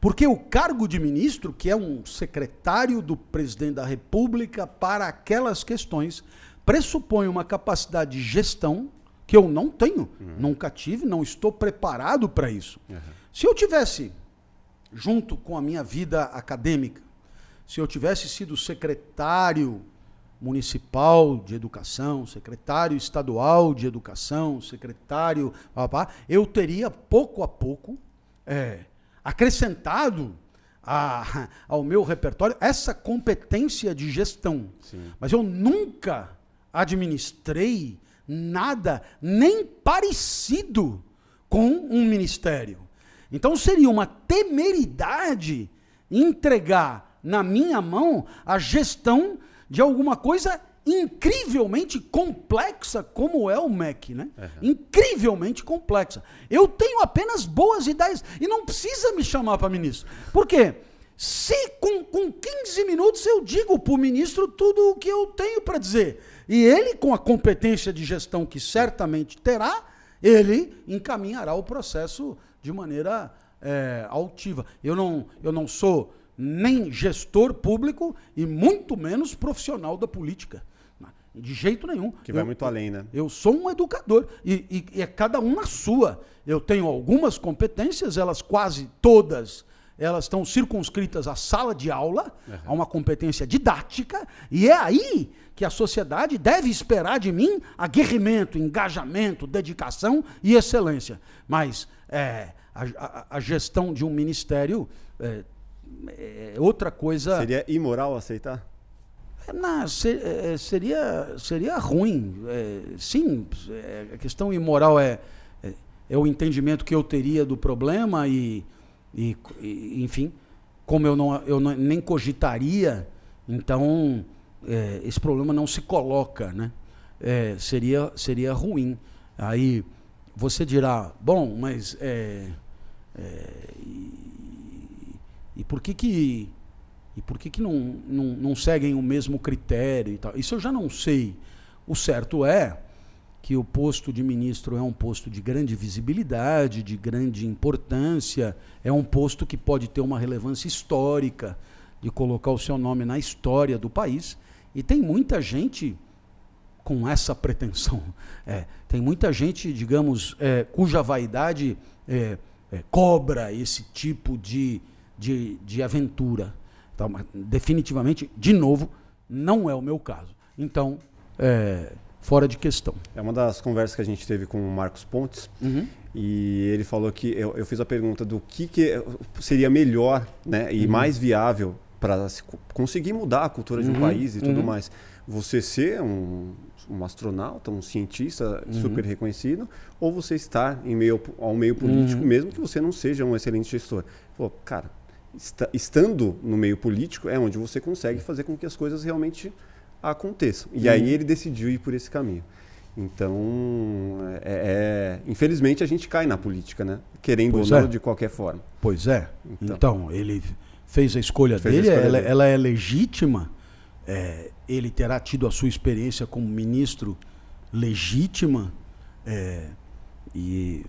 Porque o cargo de ministro, que é um secretário do presidente da República para aquelas questões, pressupõe uma capacidade de gestão que eu não tenho, nunca tive, não estou preparado para isso. Se eu tivesse, junto com a minha vida acadêmica, se eu tivesse sido secretário municipal de educação, secretário estadual de educação, secretário, eu teria pouco a pouco é, acrescentado a- ao meu repertório essa competência de gestão. Mas eu nunca administrei nada nem parecido com um ministério. Então seria uma temeridade entregar na minha mão a gestão de alguma coisa incrivelmente complexa como é o MEC, né? Incrivelmente complexa. Eu tenho apenas boas ideias e não precisa me chamar para ministro. Por quê? Se com, com 15 minutos eu digo para o ministro tudo o que eu tenho para dizer, e ele, com a competência de gestão que certamente terá, ele encaminhará o processo de maneira é, altiva. Eu não, eu não sou nem gestor público e muito menos profissional da política. De jeito nenhum. Que vai Eu- muito além, né? eu sou um educador e, e- e é cada um na sua. Eu tenho algumas competências, elas quase todas, elas estão circunscritas à sala de aula, a uma competência didática, e é aí que a sociedade deve esperar de mim aguerrimento, engajamento, dedicação e excelência. Mas é, a, a- a gestão de um ministério é, é outra coisa. Seria imoral aceitar? Não, se- é, seria, seria ruim. É, sim, é, a questão imoral é, é, é o entendimento que eu teria do problema e, e- e, enfim, como eu, não, eu não- nem cogitaria, então é, esse problema não se coloca, né? É, seria, seria ruim. Aí você dirá, bom, mas é, é, e, e por que que e por que, que não, não, não seguem o mesmo critério e tal? Isso eu já não sei. O certo é que o posto de ministro é um posto de grande visibilidade, de grande importância, é um posto que pode ter uma relevância histórica, de colocar o seu nome na história do país. E tem muita gente com essa pretensão. É, tem muita gente, digamos, é, cuja vaidade é, é, cobra esse tipo de, de, de aventura. Então, mas definitivamente, de novo, não é o meu caso. Então, é, fora de questão. É uma das conversas que a gente teve com o Marcos Pontes Uhum. e ele falou que eu, eu fiz a pergunta do que, que seria melhor né, e Uhum. mais viável para conseguir mudar a cultura de um Uhum, país e tudo uhum. mais. Você ser um, um astronauta, um cientista Uhum. super reconhecido, ou você estar em meio ao meio político, Uhum. mesmo que você não seja um excelente gestor. Pô, cara, esta- estando no meio político é onde você consegue fazer com que as coisas realmente aconteçam. E Uhum. aí ele decidiu ir por esse caminho. Então, é, é- infelizmente a gente cai na política, né? Querendo Pois ou não, é. de qualquer forma. Pois é. Então. Então, ele fez a escolha Fez a dele, escolha ela, dele. ela é legítima. é, ele terá tido a sua experiência como ministro legítima. é, e,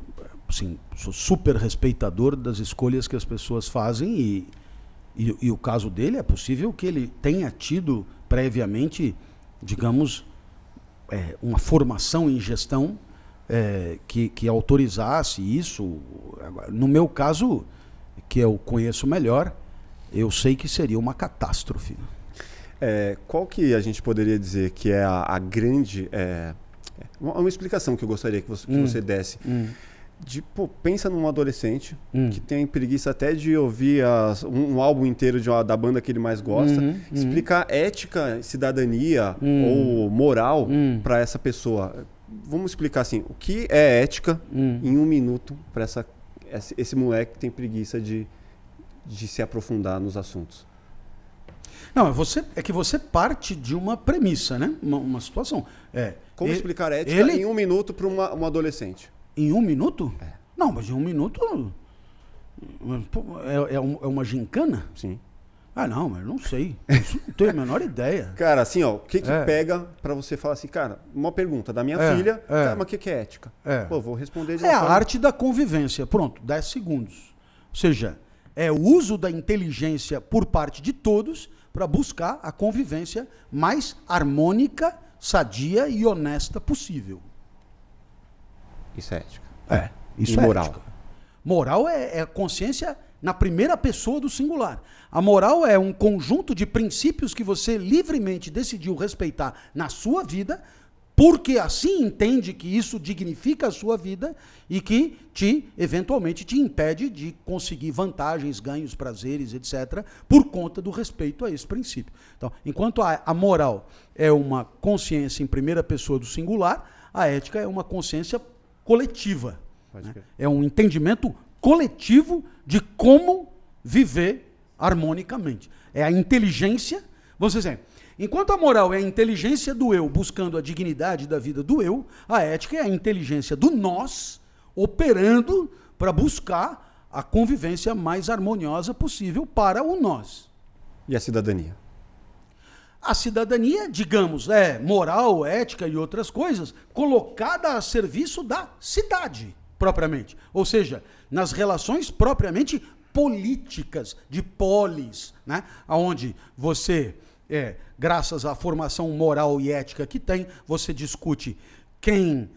assim, sou super respeitador das escolhas que as pessoas fazem. E, e, e o caso dele é possível que ele tenha tido previamente, digamos, é, uma formação em gestão é, que, que autorizasse isso. No meu caso, que eu conheço melhor, eu sei que seria uma catástrofe. É, qual que a gente poderia dizer que é a, a grande... é, uma, uma explicação que eu gostaria que você, que Hum. você desse. De, pô, pensa num adolescente Hum. que tem preguiça até de ouvir as- um, um álbum inteiro de uma- da banda que ele mais gosta, Uhum, uhum. explicar ética, cidadania Hum. ou moral Hum. para essa pessoa. Vamos explicar assim, o que é ética Hum. em um minuto para esse moleque que tem preguiça de, de se aprofundar nos assuntos. Não, é, você, é que você parte de uma premissa, né? Uma, uma situação. É, Como e- explicar ética ele- em um minuto para uma, um adolescente? Em um minuto? É. Não, mas em um minuto. É, é é uma gincana? Sim. Ah, não, mas não sei. Isso não tenho a menor ideia. Cara, assim, ó, o que que É. pega para você falar assim, cara, uma pergunta da minha É, filha, é. cara, mas o que que é ética? É. Pô, vou responder de É a forma- arte da convivência. Pronto, 10 segundos. Ou seja, é o uso da inteligência por parte de todos para buscar a convivência mais harmônica, sadia e honesta possível. Isso é ética. É, isso E é moral? ética. Moral é, é consciência na primeira pessoa do singular. A moral é um conjunto de princípios que você livremente decidiu respeitar na sua vida, porque assim entende que isso dignifica a sua vida e que te, eventualmente, te impede de conseguir vantagens, ganhos, prazeres, etc., por conta do respeito a esse princípio. Então, enquanto a, a moral é uma consciência em primeira pessoa do singular, a ética é uma consciência coletiva. Né? É um entendimento coletivo de como viver harmonicamente. É a inteligência. Vamos dizer, enquanto a moral é a inteligência do eu buscando a dignidade da vida do eu, a ética é a inteligência do nós operando para buscar a convivência mais harmoniosa possível para o nós. E a cidadania? A cidadania, digamos, é moral, ética e outras coisas, colocada a serviço da cidade, propriamente. Ou seja, nas relações propriamente políticas, de polis, né? onde você, é, graças à formação moral e ética que tem, você discute quem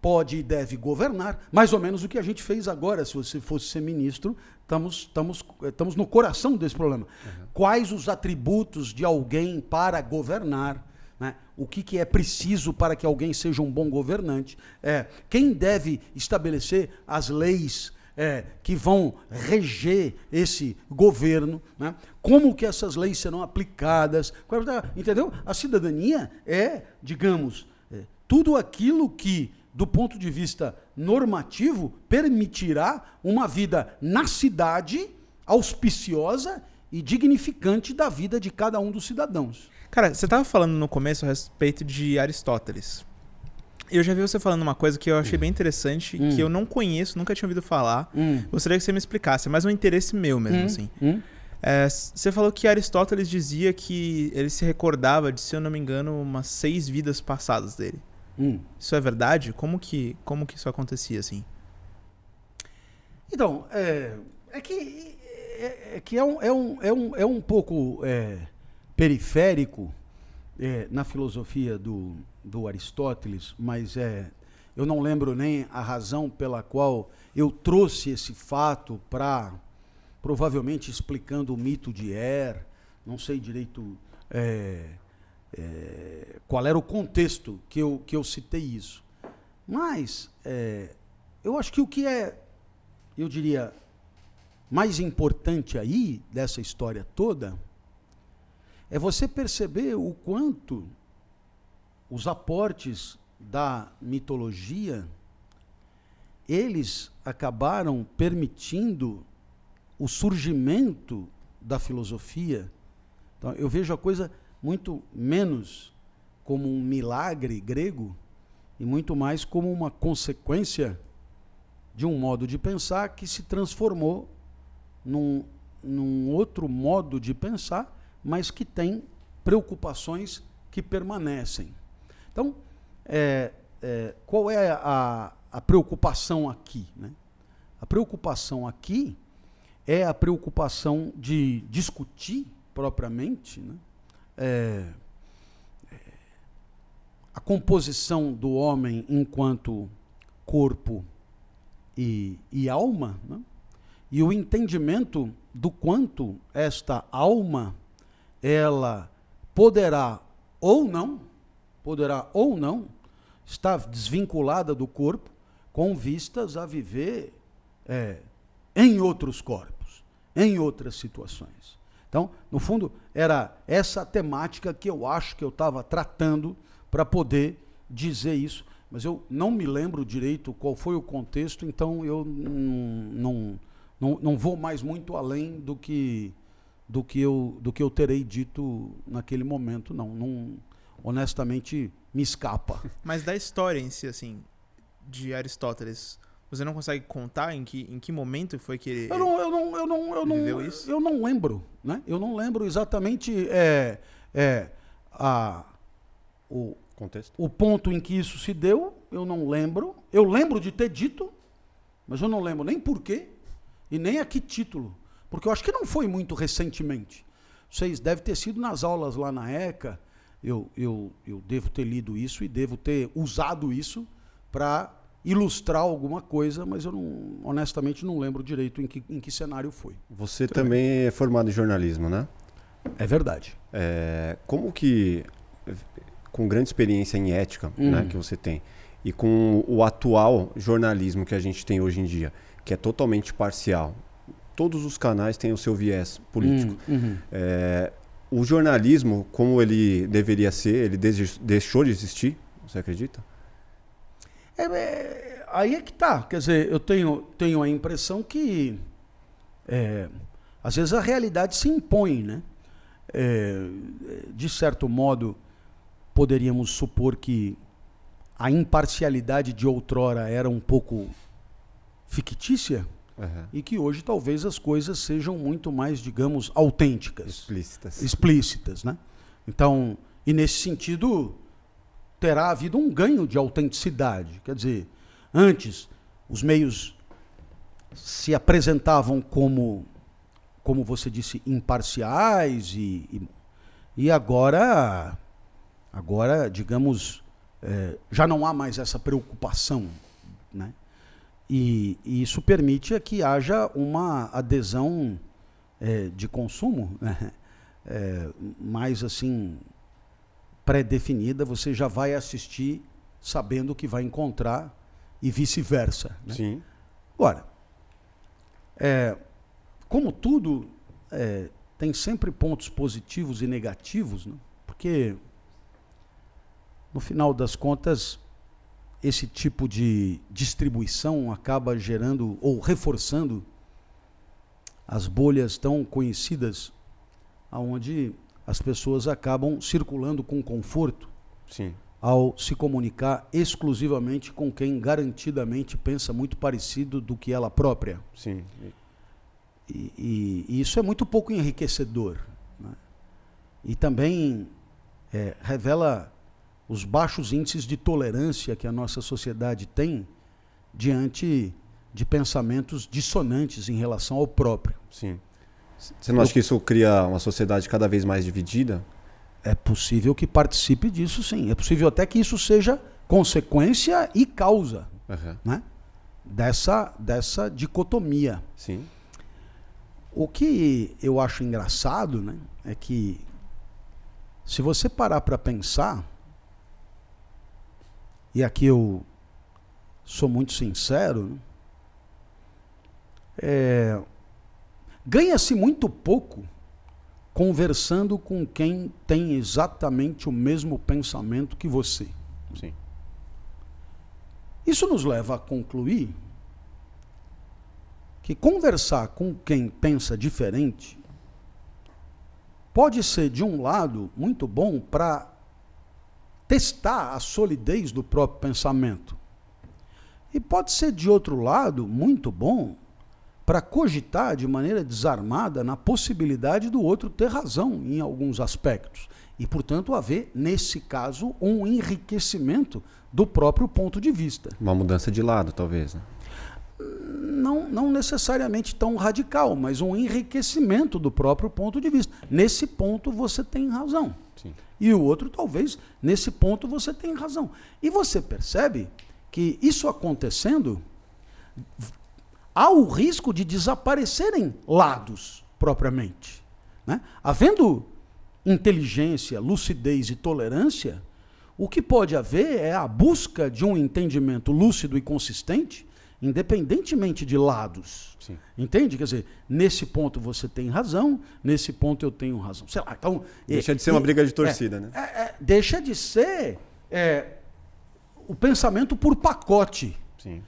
pode e deve governar, mais ou menos o que a gente fez agora, se você fosse ser ministro, estamos, estamos, estamos no coração desse problema. Quais os atributos de alguém para governar? né? O que, que é preciso para que alguém seja um bom governante? É, quem deve estabelecer as leis é, que vão reger esse governo? né? Como que essas leis serão aplicadas? Qual- Entendeu? A cidadania é, digamos, é, tudo aquilo que, do ponto de vista normativo, permitirá uma vida na cidade auspiciosa e dignificante da vida de cada um dos cidadãos. Cara, você tava falando no começo a respeito de Aristóteles. Eu já vi você falando uma coisa que eu achei bem interessante, Hum. que eu não conheço, nunca tinha ouvido falar. Hum. Gostaria que você me explicasse, é mais um interesse meu mesmo, Hum, assim. hum. É, você falou que Aristóteles dizia que ele se recordava de, se eu não me engano, umas seis vidas passadas dele. Hum. Isso é verdade? Como que, como que isso acontecia, assim? Então, é, é que, é, é que é, um, é, um, é, um, é um pouco é, periférico é, na filosofia do, do Aristóteles, mas é, eu não lembro nem a razão pela qual eu trouxe esse fato para, provavelmente explicando o mito de Er, não sei direito é, é, qual era o contexto que eu, que eu citei isso. Mas é, eu acho que o que é, eu diria, mais importante aí dessa história toda é você perceber o quanto os aportes da mitologia eles acabaram permitindo o surgimento da filosofia. Então, eu vejo a coisa muito menos como um milagre grego e muito mais como uma consequência de um modo de pensar que se transformou num, num outro modo de pensar, mas que tem preocupações que permanecem. Então, é, é, qual é a, a preocupação aqui? Né? A preocupação aqui é a preocupação de discutir propriamente né? é, é a composição do homem enquanto corpo e, e alma, né? e o entendimento do quanto esta alma ela poderá ou não, poderá ou não estar desvinculada do corpo com vistas a viver é, em outros corpos, em outras situações. Então, no fundo, era essa temática que eu acho que eu estava tratando para poder dizer isso. Mas eu não me lembro direito qual foi o contexto, então eu não, não, não vou mais muito além do que, do, que eu, do que eu terei dito naquele momento, não. não honestamente, me escapa. Mas da história em si, assim, de Aristóteles, você não consegue contar em que, em que momento foi que ele. Eu não, eu não, eu não, eu não, isso? eu não lembro, né? Eu não lembro exatamente é, é, a, o, Contexto. o ponto em que isso se deu, eu não lembro. Eu lembro de ter dito, mas eu não lembro nem porquê e nem a que título. Porque eu acho que não foi muito recentemente. Vocês devem ter sido nas aulas lá na ECA. Eu, eu, eu devo ter lido isso e devo ter usado isso para ilustrar alguma coisa, mas eu não, honestamente não lembro direito em que, em que cenário foi. Você também é formado em jornalismo, né? É verdade. É, como que, com grande experiência em ética hum. né, que você tem, e com o atual jornalismo que a gente tem hoje em dia, que é totalmente parcial, todos os canais têm o seu viés político. Hum, uhum. é, o jornalismo, como ele deveria ser, ele deixou de existir? Você acredita? É, é, aí é que tá. Quer dizer, eu tenho, tenho a impressão que é, às vezes a realidade se impõe, né? É, de certo modo, poderíamos supor que a imparcialidade de outrora era um pouco fictícia uhum. e que hoje talvez as coisas sejam muito mais, digamos, autênticas, explícitas, explícitas, né? Então, e nesse sentido, terá havido um ganho de autenticidade. Quer dizer, antes os meios se apresentavam como, como você disse, imparciais e, e, e agora, agora, digamos, é, já não há mais essa preocupação? E, e isso permite que haja uma adesão é, de consumo, né? é, mais assim pré-definida, você já vai assistir sabendo o que vai encontrar e vice-versa. Né? Sim. Agora, é, como tudo é, tem sempre pontos positivos e negativos, né? porque no final das contas esse tipo de distribuição acaba gerando ou reforçando as bolhas tão conhecidas aonde as pessoas acabam circulando com conforto Sim. ao se comunicar exclusivamente com quem garantidamente pensa muito parecido do que ela própria. Sim. E, e, e isso é muito pouco enriquecedor. Né? E também é, revela os baixos índices de tolerância que a nossa sociedade tem diante de pensamentos dissonantes em relação ao próprio. Sim. Você não acha que isso cria uma sociedade cada vez mais dividida? É possível que participe disso, sim. É possível até que isso seja consequência e causa uhum. né? dessa, dessa dicotomia. Sim. O que eu acho engraçado né, é que Se você parar para pensar, e aqui eu sou muito sincero, né? é, ganha-se muito pouco conversando com quem tem exatamente o mesmo pensamento que você. Sim. Isso nos leva a concluir que conversar com quem pensa diferente pode ser, de um lado, muito bom para testar a solidez do próprio pensamento. E pode ser, de outro lado, muito bom para cogitar de maneira desarmada na possibilidade do outro ter razão em alguns aspectos. E, portanto, haver, nesse caso, um enriquecimento do próprio ponto de vista. Uma mudança de lado, talvez. Né? Não, não necessariamente tão radical, mas um enriquecimento do próprio ponto de vista. Nesse ponto você tem razão. Sim. E o outro, talvez, nesse ponto você tem razão. E você percebe que isso acontecendo, há o risco de desaparecerem lados propriamente. Né? Havendo inteligência, lucidez e tolerância, o que pode haver é a busca de um entendimento lúcido e consistente, independentemente de lados. Sim. Entende? Quer dizer, nesse ponto você tem razão, nesse ponto eu tenho razão. Sei lá, então, Deixa é, de ser uma briga de torcida, é, né? é, é, deixa de ser é, o pensamento por pacote. Sim.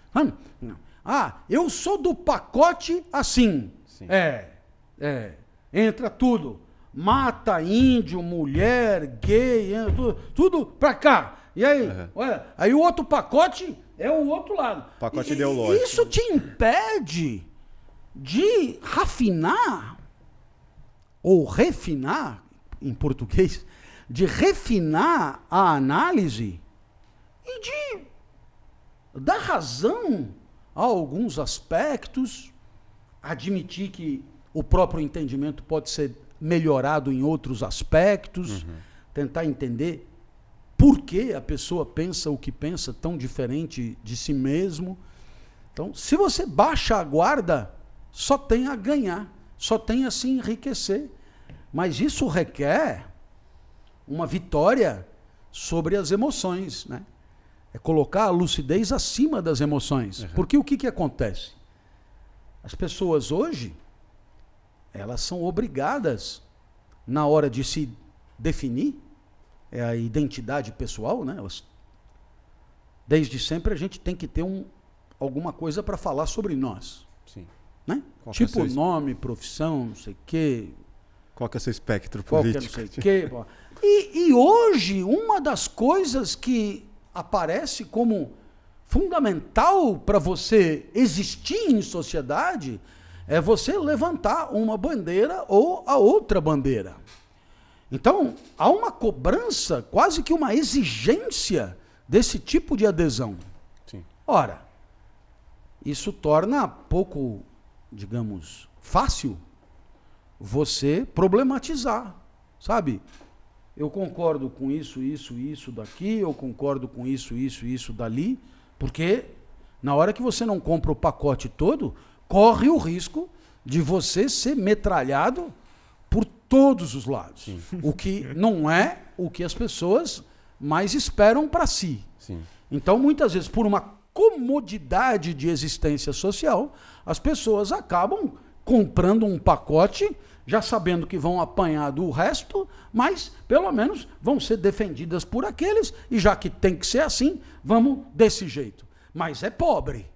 Ah, eu sou do pacote assim. Sim. É, é. Entra tudo. Mata índio, mulher, gay, tudo, tudo pra cá. E aí, Uhum. olha, aí o outro pacote é o outro lado. Pacote E- ideológico. Isso te impede de rafinar ou refinar, em português, de refinar a análise e de dar razão a alguns aspectos, admitir que o próprio entendimento pode ser melhorado em outros aspectos, tentar entender por que a pessoa pensa o que pensa tão diferente de si mesmo. Então, se você baixa a guarda, só tem a ganhar, só tem a se enriquecer. Mas isso requer uma vitória sobre as emoções, né? É colocar a lucidez acima das emoções. Porque o que, que acontece? As pessoas hoje, elas são obrigadas, na hora de se definir, é a identidade pessoal, né? Elas, desde sempre a gente tem que ter um, alguma coisa para falar sobre nós. Sim. Né? Qual é tipo seu- nome, profissão, não sei o quê, Qual que é o seu espectro qual que é não político? sei o quê. E, e hoje, uma das coisas que aparece como fundamental para você existir em sociedade é você levantar uma bandeira ou a outra bandeira. Então, há uma cobrança, quase que uma exigência desse tipo de adesão. Sim. Ora, isso torna pouco, digamos, fácil você problematizar, sabe? Eu concordo com isso, isso, isso daqui, eu concordo com isso, isso, isso dali, porque na hora que você não compra o pacote todo, corre o risco de você ser metralhado por todos os lados. O que não é o que as pessoas mais esperam para si. Sim. Então, muitas vezes, por uma comodidade de existência social, as pessoas acabam comprando um pacote, já sabendo que vão apanhar do resto, mas pelo menos vão ser defendidas por aqueles, e já que tem que ser assim, vamos desse jeito. Mas é pobre.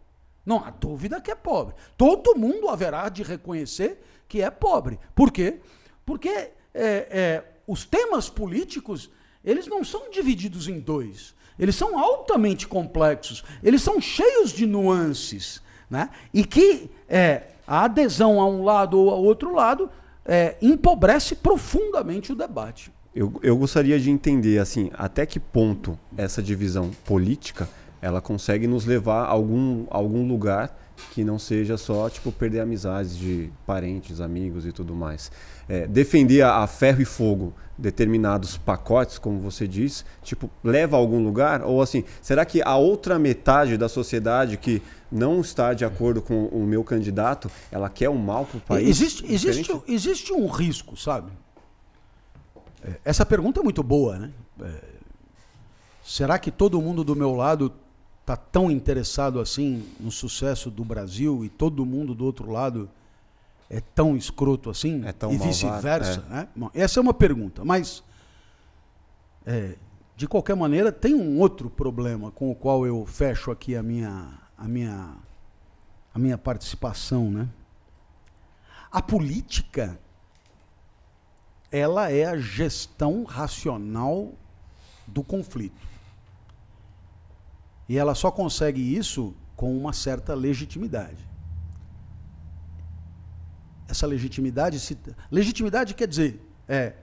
Não há dúvida que é pobre. Todo mundo haverá de reconhecer que é pobre. Por quê? Porque é, é, os temas políticos, eles não são divididos em dois. Eles são altamente complexos. Eles são cheios de nuances. Né? E que é, a adesão a um lado ou a outro lado é, empobrece profundamente o debate. Eu, eu gostaria de entender, assim, até que ponto essa divisão política ela consegue nos levar a algum, a algum lugar que não seja só, tipo, perder amizades de parentes, amigos e tudo mais. É, defender a, a ferro e fogo determinados pacotes, como você diz, tipo, leva a algum lugar? Ou assim, será que a outra metade da sociedade que não está de acordo com o meu candidato, ela quer o mal para o país? Existe, existe, Diferente? existe um risco, sabe? É, essa pergunta é muito boa, né? É, será que todo mundo do meu lado está tão interessado assim no sucesso do Brasil e todo mundo do outro lado é tão escroto assim? É tão e vice-versa? é. Né? Bom, essa é uma pergunta, mas é, de qualquer maneira tem um outro problema com o qual eu fecho aqui a minha, a minha, a minha participação, né? A política ela é a gestão racional do conflito. E ela só consegue isso com uma certa legitimidade. Essa legitimidade, se, legitimidade quer dizer é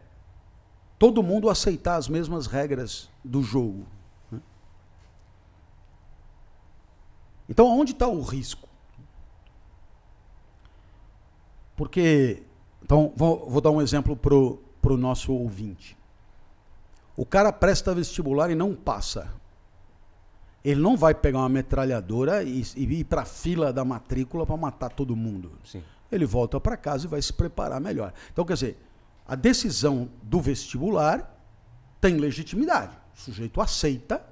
todo mundo aceitar as mesmas regras do jogo. né? Então, onde está o risco? Porque, então, vou, vou dar um exemplo para o nosso ouvinte. O cara presta vestibular e não passa. Ele não vai pegar uma metralhadora e, e ir para a fila da matrícula para matar todo mundo. Sim. Ele volta para casa e vai se preparar melhor. Então, quer dizer, a decisão do vestibular tem legitimidade. O sujeito aceita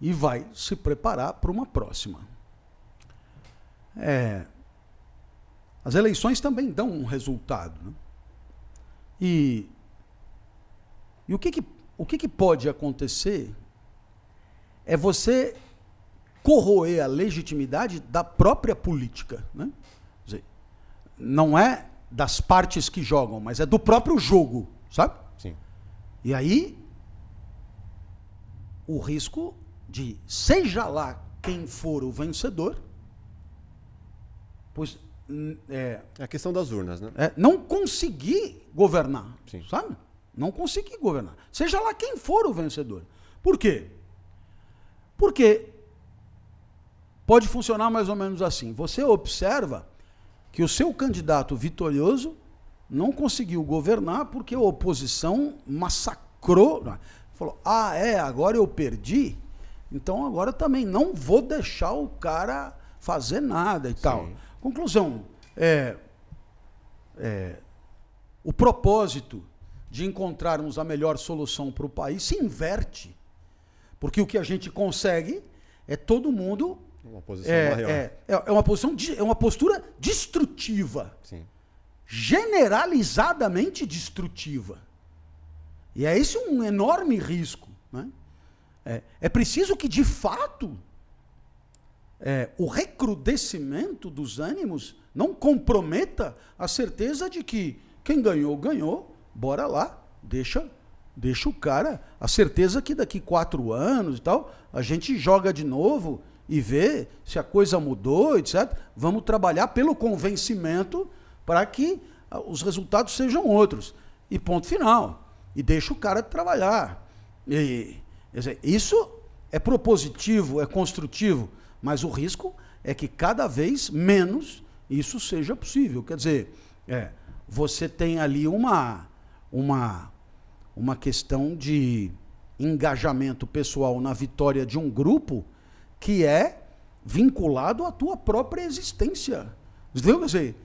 e vai se preparar para uma próxima. É, as eleições também dão um resultado. Né? E, e o, que, que, o que, que pode acontecer é você corroer a legitimidade da própria política. Né? Dizer, não é das partes que jogam, mas é do próprio jogo, sabe? Sim. E aí, o risco de, seja lá quem for o vencedor, pois é, É a questão das urnas, né? é, não conseguir governar, Sim. sabe? Não conseguir governar. Seja lá quem for o vencedor. Por quê? Porque pode funcionar mais ou menos assim. Você observa que o seu candidato vitorioso não conseguiu governar porque a oposição massacrou. Falou: ah, é, agora eu perdi, então agora também não vou deixar o cara fazer nada e tal. Conclusão: é, é, o propósito de encontrarmos a melhor solução para o país se inverte. Porque o que a gente consegue é todo mundo. Uma posição É, maior. é, é uma posição, de- é uma postura destrutiva Sim. generalizadamente destrutiva. E é esse um enorme risco. Né? É, é preciso que, de fato, é, o recrudescimento dos ânimos não comprometa a certeza de que quem ganhou, ganhou, bora lá, deixa, deixa o cara, a certeza que daqui quatro anos e tal, a gente joga de novo e vê se a coisa mudou, etc. Vamos trabalhar pelo convencimento para que ah, os resultados sejam outros. E ponto final. E deixa o cara trabalhar. E, dizer, isso é propositivo, é construtivo, mas o risco é que cada vez menos isso seja possível. Quer dizer, é, você tem ali uma, uma, uma questão de engajamento pessoal na vitória de um grupo que é vinculado à tua própria existência. Entendeu? Quer dizer,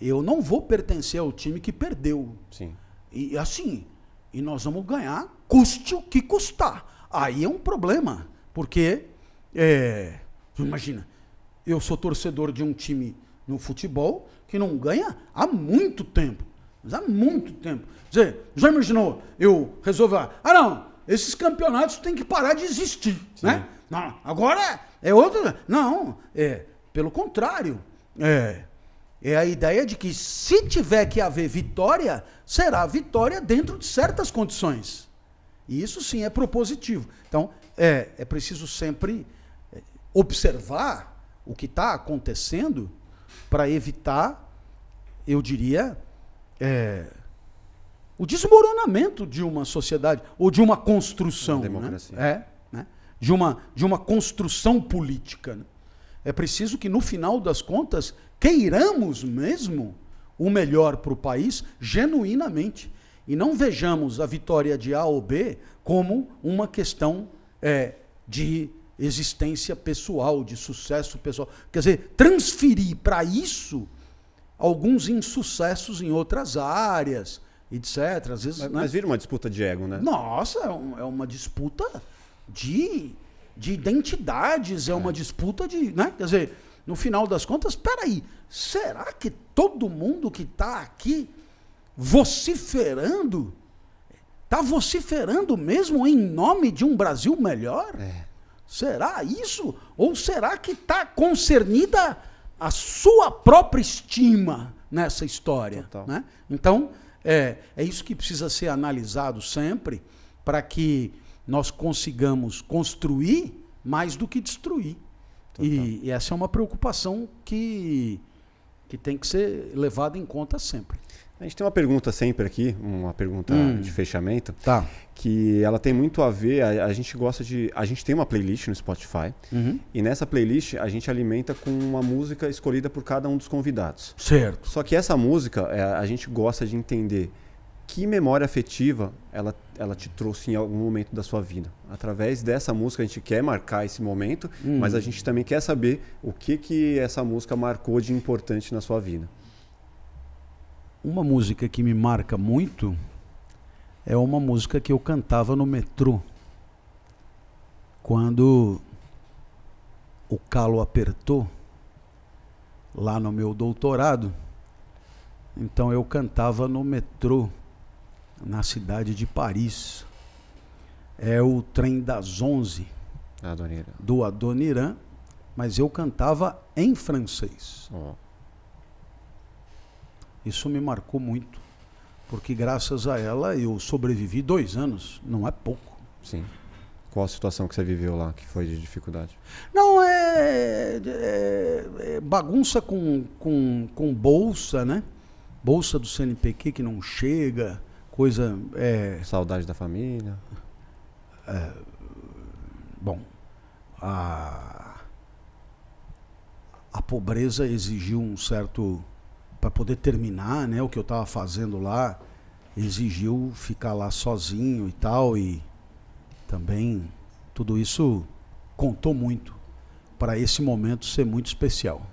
eu não vou pertencer ao time que perdeu. Sim. E assim, e nós vamos ganhar, custe o que custar. Aí é um problema, porque, é, imagina, eu sou torcedor de um time no futebol que não ganha há muito tempo. Mas há muito tempo. Quer dizer, já imaginou eu resolver, ah não, esses campeonatos têm que parar de existir, né? Não, agora é outro. Não, é pelo contrário. É, é a ideia de que se tiver que haver vitória, será vitória dentro de certas condições. E isso sim é propositivo. Então, é, é preciso sempre é, observar o que está acontecendo para evitar, eu diria, é, o desmoronamento de uma sociedade ou de uma construção. Democracia. Né? É, né? De, uma, de uma construção política. né? É preciso que, no final das contas, queiramos mesmo o melhor para o país genuinamente. E não vejamos a vitória de A ou B como uma questão é, de existência pessoal, de sucesso pessoal. Quer dizer, transferir para isso alguns insucessos em outras áreas etc. Às vezes, Mas, né? mas vira uma disputa de ego, né? Nossa, é, um- é uma disputa de, de identidades, é uma disputa de. Né? Quer dizer, no final das contas, peraí, será que todo mundo que está aqui vociferando, está vociferando mesmo em nome de um Brasil melhor? Será isso? Ou será que está concernida a sua própria estima nessa história? Né? Então, é, é isso que precisa ser analisado sempre para que nós consigamos construir mais do que destruir. E, e essa é uma preocupação que, que tem que ser levada em conta sempre. A gente tem uma pergunta sempre aqui, uma pergunta Hum. de fechamento, Tá. que ela tem muito a ver, a, a gente gosta de, a gente tem uma playlist no Spotify, Uhum. e nessa playlist a gente alimenta com uma música escolhida por cada um dos convidados. Certo. Só que essa música, é, a gente gosta de entender que memória afetiva ela, ela te trouxe em algum momento da sua vida. Através dessa música a gente quer marcar esse momento, Hum. mas a gente também quer saber o que, que essa música marcou de importante na sua vida. Uma música que me marca muito é uma música que eu cantava no metrô. Quando o calo apertou, lá no meu doutorado, então eu cantava no metrô, na cidade de Paris. É o trem das 11 Ah, Doneira. do Adoniran, mas eu cantava em francês. Ó, Isso me marcou muito, porque graças a ela eu sobrevivi dois anos, não é pouco. sim. Qual a situação que você viveu lá que foi de dificuldade? Não, é, é- é bagunça com, com, com bolsa, né? Bolsa do CNPq que não chega, coisa. É, Saudade da família? bom, a, a pobreza exigiu um certo. Para poder terminar né, o que eu estava fazendo lá, exigiu ficar lá sozinho e tal, e também tudo isso contou muito para esse momento ser muito especial.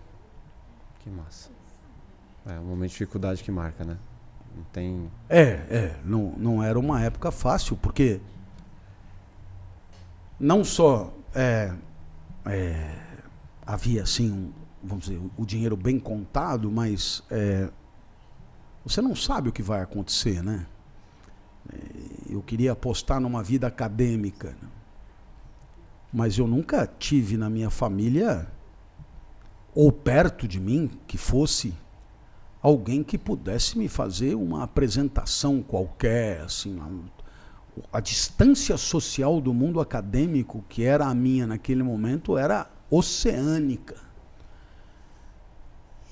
Que massa. É um momento de dificuldade que marca, né? Não tem. É, é, não, não era uma época fácil, porque não só é, é, havia assim, um, vamos dizer, o dinheiro bem contado, mas é, você não sabe o que vai acontecer, né? É, Eu queria apostar numa vida acadêmica, né? mas eu nunca tive na minha família ou perto de mim que fosse alguém que pudesse me fazer uma apresentação qualquer, assim, a, a distância social do mundo acadêmico que era a minha naquele momento era oceânica.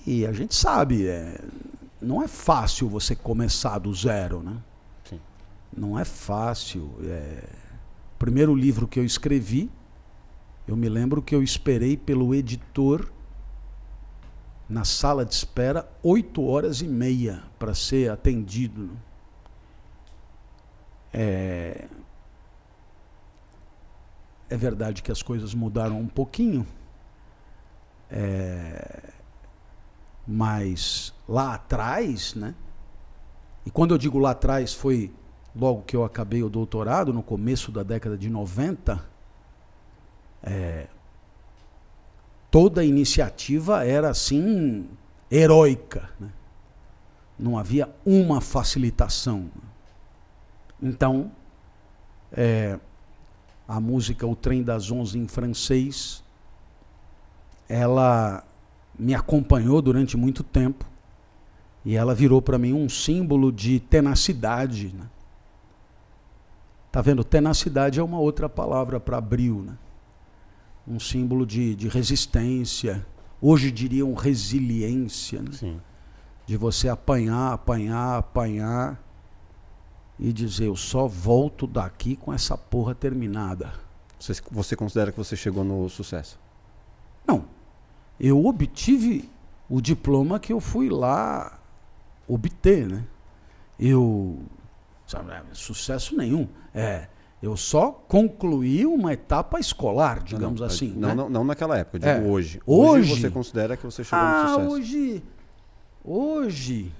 E a gente sabe, é, não é fácil você começar do zero, né? Sim. Não é fácil. É... O primeiro livro que eu escrevi, eu me lembro que eu esperei pelo editor na sala de espera oito horas e meia para ser atendido. É... é verdade que as coisas mudaram um pouquinho, é... mas lá atrás, né? E quando eu digo lá atrás, foi logo que eu acabei o doutorado, no começo da década de 90, é, toda a iniciativa era assim heróica. Né? Não havia uma facilitação. Então, é, a música O Trem das Onze em francês, ela me acompanhou durante muito tempo e ela virou para mim um símbolo de tenacidade. Né? Tá vendo? Tenacidade é uma outra palavra para abril, né? Um símbolo de, de resistência. Hoje diriam resiliência, né? Sim. De você apanhar, apanhar, apanhar e dizer, eu só volto daqui com essa porra terminada. Você, você considera que você chegou no sucesso? Não. Eu obtive o diploma que eu fui lá obter, né? Eu sabe, é, sucesso nenhum. É, eu só concluí uma etapa escolar, digamos não, assim. Não, né? não, não naquela época, eu digo É. hoje. Hoje? você considera que você chegou ah, no sucesso? hoje, hoje,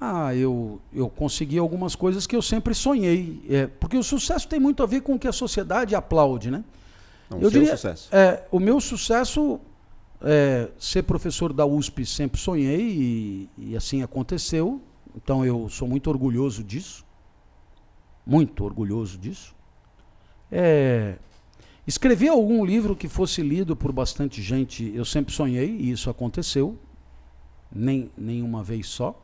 Ah, eu, eu consegui algumas coisas que eu sempre sonhei. É, porque o sucesso tem muito a ver com o que a sociedade aplaude, né? Não, eu diria, sucesso. É, o meu sucesso é ser professor da USP sempre sonhei e, e assim aconteceu. Então eu sou muito orgulhoso disso. Muito orgulhoso disso. É, escrever algum livro que fosse lido por bastante gente, eu sempre sonhei e isso aconteceu. Nem nenhuma vez só.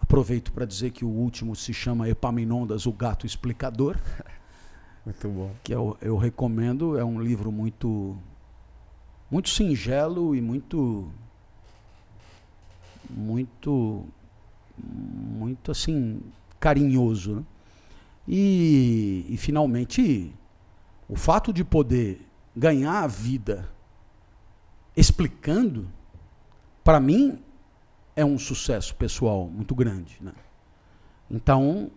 Aproveito para dizer que o último se chama Epaminondas, o Gato Explicador Muito bom. que eu, eu recomendo. É um livro muito, muito singelo e muito, muito, muito assim carinhoso. né? E, e finalmente, o fato de poder ganhar a vida explicando, para mim, é um sucesso pessoal muito grande. Né? Então,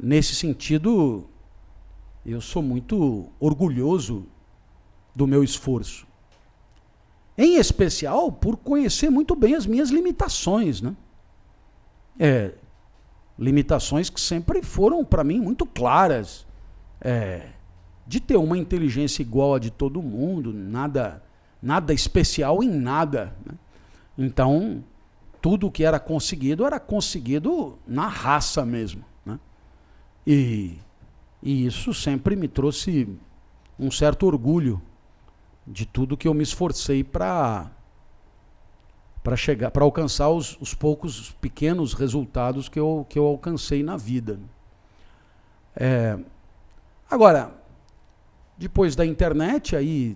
nesse sentido, eu sou muito orgulhoso do meu esforço. Em especial por conhecer muito bem as minhas limitações, né? É, limitações que sempre foram para mim muito claras. É, de ter uma inteligência igual a de todo mundo, nada, nada especial em nada. né? Então, tudo que era conseguido era conseguido na raça mesmo. né? E e isso sempre me trouxe um certo orgulho de tudo que eu me esforcei para para chegar, para alcançar os, os poucos pequenos resultados que eu, que eu alcancei na vida. É, agora, depois da internet, aí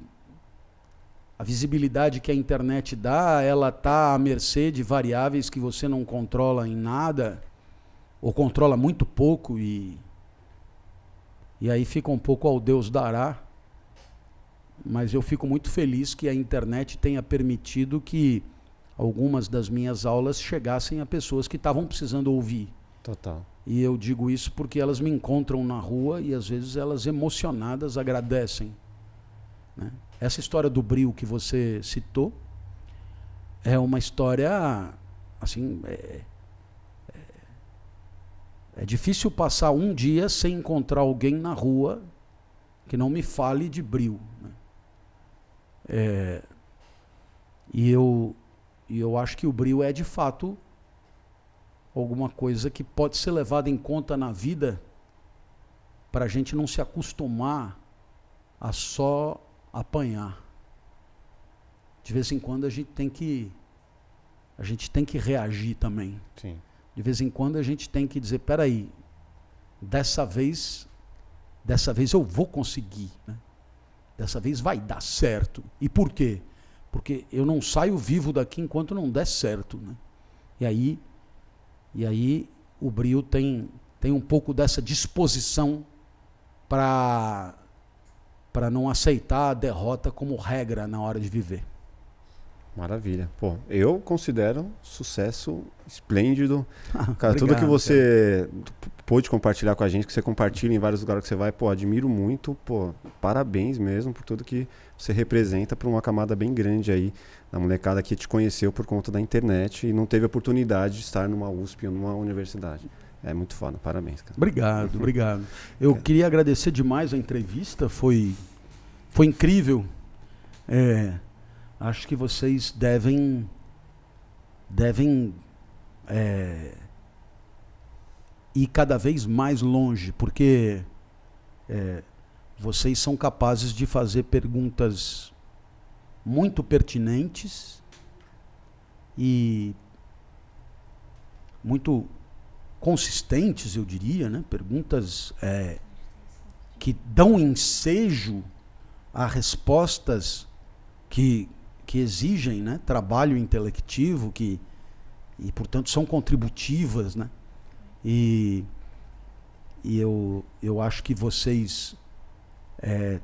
a visibilidade que a internet dá, ela está à mercê de variáveis que você não controla em nada, ou controla muito pouco e e aí fica um pouco ao Deus dará. Mas eu fico muito feliz que a internet tenha permitido que algumas das minhas aulas chegassem a pessoas que estavam precisando ouvir. Total. E eu digo isso porque elas me encontram na rua e às vezes elas emocionadas agradecem. né? Essa história do brilho que você citou é uma história assim é, é difícil passar um dia sem encontrar alguém na rua que não me fale de bril. né? É, e eu, e eu acho que o bril é de fato alguma coisa que pode ser levada em conta na vida para a gente não se acostumar a só apanhar. De vez em quando a gente tem que a gente tem que reagir também. Sim. De vez em quando a gente tem que dizer, peraí, dessa vez, dessa vez eu vou conseguir, né? Dessa vez vai dar certo. E por quê? Porque eu não saio vivo daqui enquanto não der certo, né? E aí, e aí o Brio tem tem um pouco dessa disposição para para não aceitar a derrota como regra na hora de viver. Maravilha. Pô, eu considero sucesso esplêndido. Cara, tudo Obrigado, que você p- pôde compartilhar com a gente, que você compartilha em vários lugares que você vai, pô, admiro muito. Pô, parabéns mesmo por tudo que você representa para uma camada bem grande aí da molecada que te conheceu por conta da internet e não teve oportunidade de estar numa USP ou numa universidade. É muito foda, parabéns, cara. Obrigado, obrigado. Eu queria agradecer demais a entrevista, foi, foi incrível. É, acho que vocês devem, devem é, ir cada vez mais longe, porque é, vocês são capazes de fazer perguntas muito pertinentes e muito consistentes, eu diria, né? perguntas é, que dão ensejo a respostas que, que exigem né? trabalho intelectivo, que, e portanto são contributivas. Né? E, e eu, eu acho que vocês. é,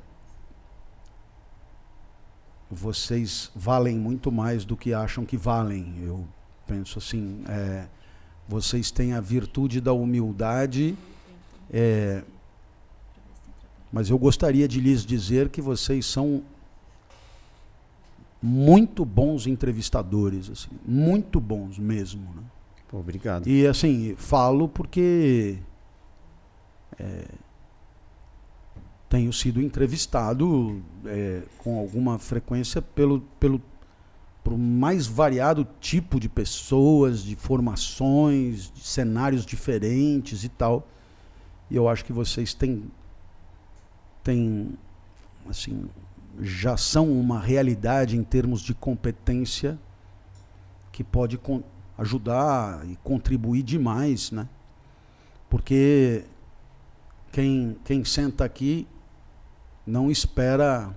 vocês valem muito mais do que acham que valem. Eu penso assim. é, vocês têm a virtude da humildade, é, mas eu gostaria de lhes dizer que vocês são muito bons entrevistadores, assim, muito bons mesmo. né? Pô, obrigado. E assim, falo porque é, tenho sido entrevistado é, com alguma frequência pelo, pelo pro mais variado tipo de pessoas, de formações, de cenários diferentes e tal. E eu acho que vocês têm, têm assim, já são uma realidade em termos de competência que pode ajudar e contribuir demais, né? Porque quem, quem senta aqui não espera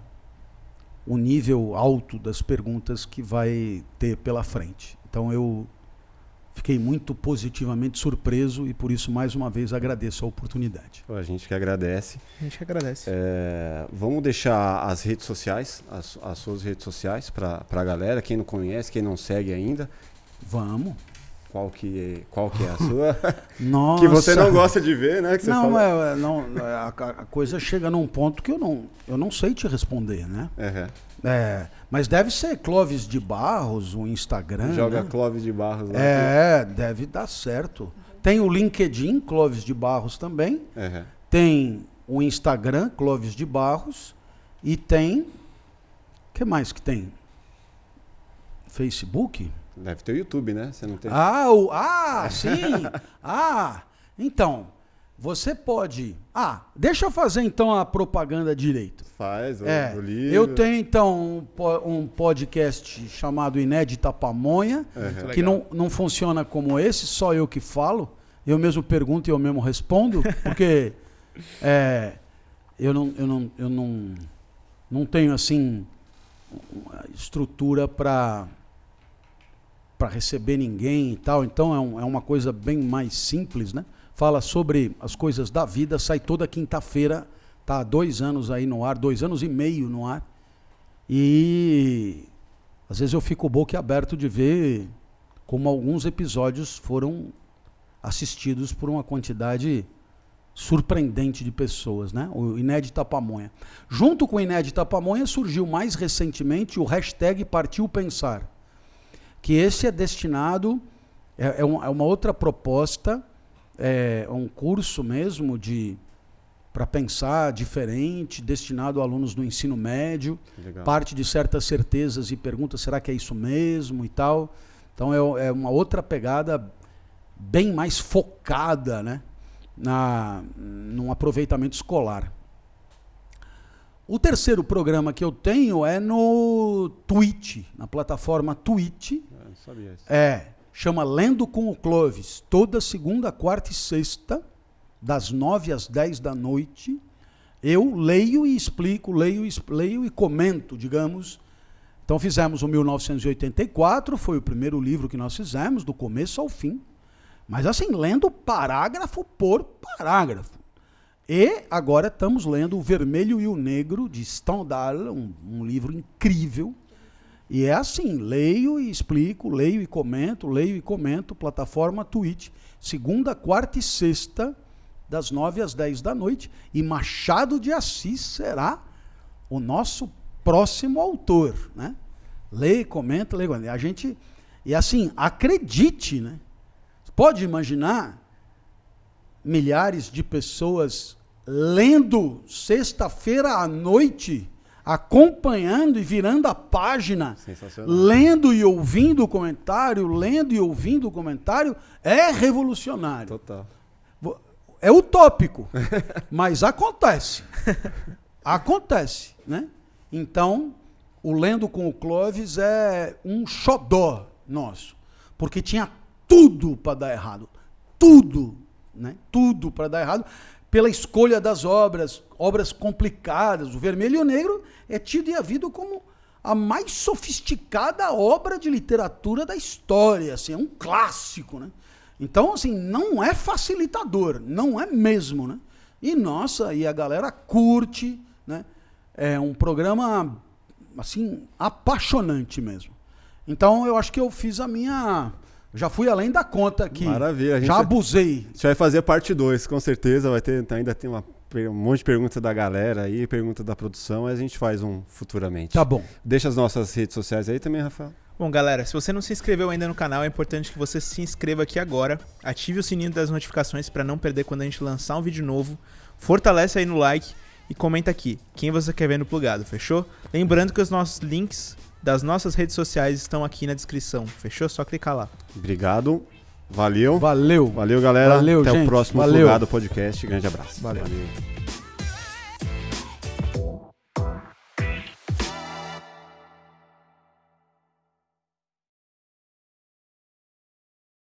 o nível alto das perguntas que vai ter pela frente. Então eu fiquei muito positivamente surpreso e por isso mais uma vez agradeço a oportunidade. A gente que agradece. A gente que agradece. É, vamos deixar as redes sociais, as, as suas redes sociais para a galera, quem não conhece, quem não segue ainda. Vamos. Qual que é, qual que é a sua? Nossa. que você não gosta de ver, né? Que você não, fala... é, não a, a coisa chega num ponto que eu não, eu não sei te responder, né? Uhum. É, mas deve ser Clóvis de Barros, o Instagram. Joga né? Clóvis de Barros lá. É, deve dar certo. Tem o LinkedIn, Clóvis de Barros também. Uhum. Tem o Instagram, Clóvis de Barros. E tem. O que mais que tem? Facebook? Deve ter o YouTube, né? Você não tem. Ah, o, ah sim! ah, então. Você pode. Ah, deixa eu fazer então a propaganda direito. Faz, É, eu tenho então um, po- um podcast chamado Inédita Pamonha, Uhum. que não, não funciona como esse, só eu que falo. Eu mesmo pergunto e eu mesmo respondo, porque é, eu, não, eu, não, eu não, não tenho assim uma estrutura para para receber ninguém e tal. Então é, um- é uma coisa bem mais simples, né? Fala sobre as coisas da vida, sai toda quinta-feira, tá há dois anos aí no ar, dois anos e meio no ar. E às vezes eu fico boquiaberto de ver como alguns episódios foram assistidos por uma quantidade surpreendente de pessoas, né? O Inédita Pamonha. Junto com o Inédita Pamonha surgiu mais recentemente o hashtag Partiu Pensar, que esse é destinado, é, é um- é uma outra proposta, é um curso mesmo de para pensar diferente, destinado a alunos do ensino médio, Legal. parte de certas certezas e pergunta será que é isso mesmo e tal. Então é, é uma outra pegada bem mais focada, né, na num aproveitamento escolar. O terceiro programa que eu tenho é no Twitch, na plataforma Twitch. Eu não sabia isso. É, chama Lendo com o Clovis, toda segunda, quarta e sexta, das nove às dez da noite. Eu leio e explico, leio, leio e comento, digamos. Então fizemos o 1984, foi o primeiro livro que nós fizemos, do começo ao fim. Mas assim, lendo parágrafo por parágrafo. E agora estamos lendo O Vermelho e o Negro, de Stendhal, um, um livro incrível. E é assim, leio e explico, leio e comento, leio e comento, plataforma Twitch, segunda, quarta e sexta, das nove às dez da noite. E Machado de Assis será o nosso próximo autor, né? Leia, comenta, leia. comenta. A gente, e assim, acredite, né? Pode imaginar milhares de pessoas lendo sexta-feira à noite, acompanhando e virando a página, lendo e ouvindo o comentário, lendo e ouvindo o comentário, é revolucionário. Total. É utópico, mas acontece. Acontece, né? Então, o Lendo com o Clóvis é um xodó nosso, porque tinha tudo para dar errado. Tudo, né? Tudo para dar errado pela escolha das obras, obras complicadas. O Vermelho e o Negro é tido e havido como a mais sofisticada obra de literatura da história, assim, é um clássico, né? Então, assim, não é facilitador, não é mesmo, né? E nossa, e a galera curte, né? É um programa assim apaixonante mesmo. Então, eu acho que eu fiz a minha já fui além da conta aqui. Maravilha, a gente Já abusei. A gente vai fazer parte 2, com certeza. Vai ter, ainda tem uma, um monte de perguntas da galera aí, pergunta da produção, mas a gente faz um futuramente. Tá bom. Deixa as nossas redes sociais aí também, Rafael. Bom, galera, se você não se inscreveu ainda no canal, é importante que você se inscreva aqui agora, ative o sininho das notificações para não perder quando a gente lançar um vídeo novo, fortalece aí no like e comenta aqui quem você quer ver no plugado, fechou? Lembrando que os nossos links das nossas redes sociais estão aqui na descrição, fechou? Só clicar lá. Obrigado. Valeu. Valeu. Valeu, galera. Valeu, Até gente. o próximo Valeu. Plugado Podcast. Grande abraço. Valeu. Valeu.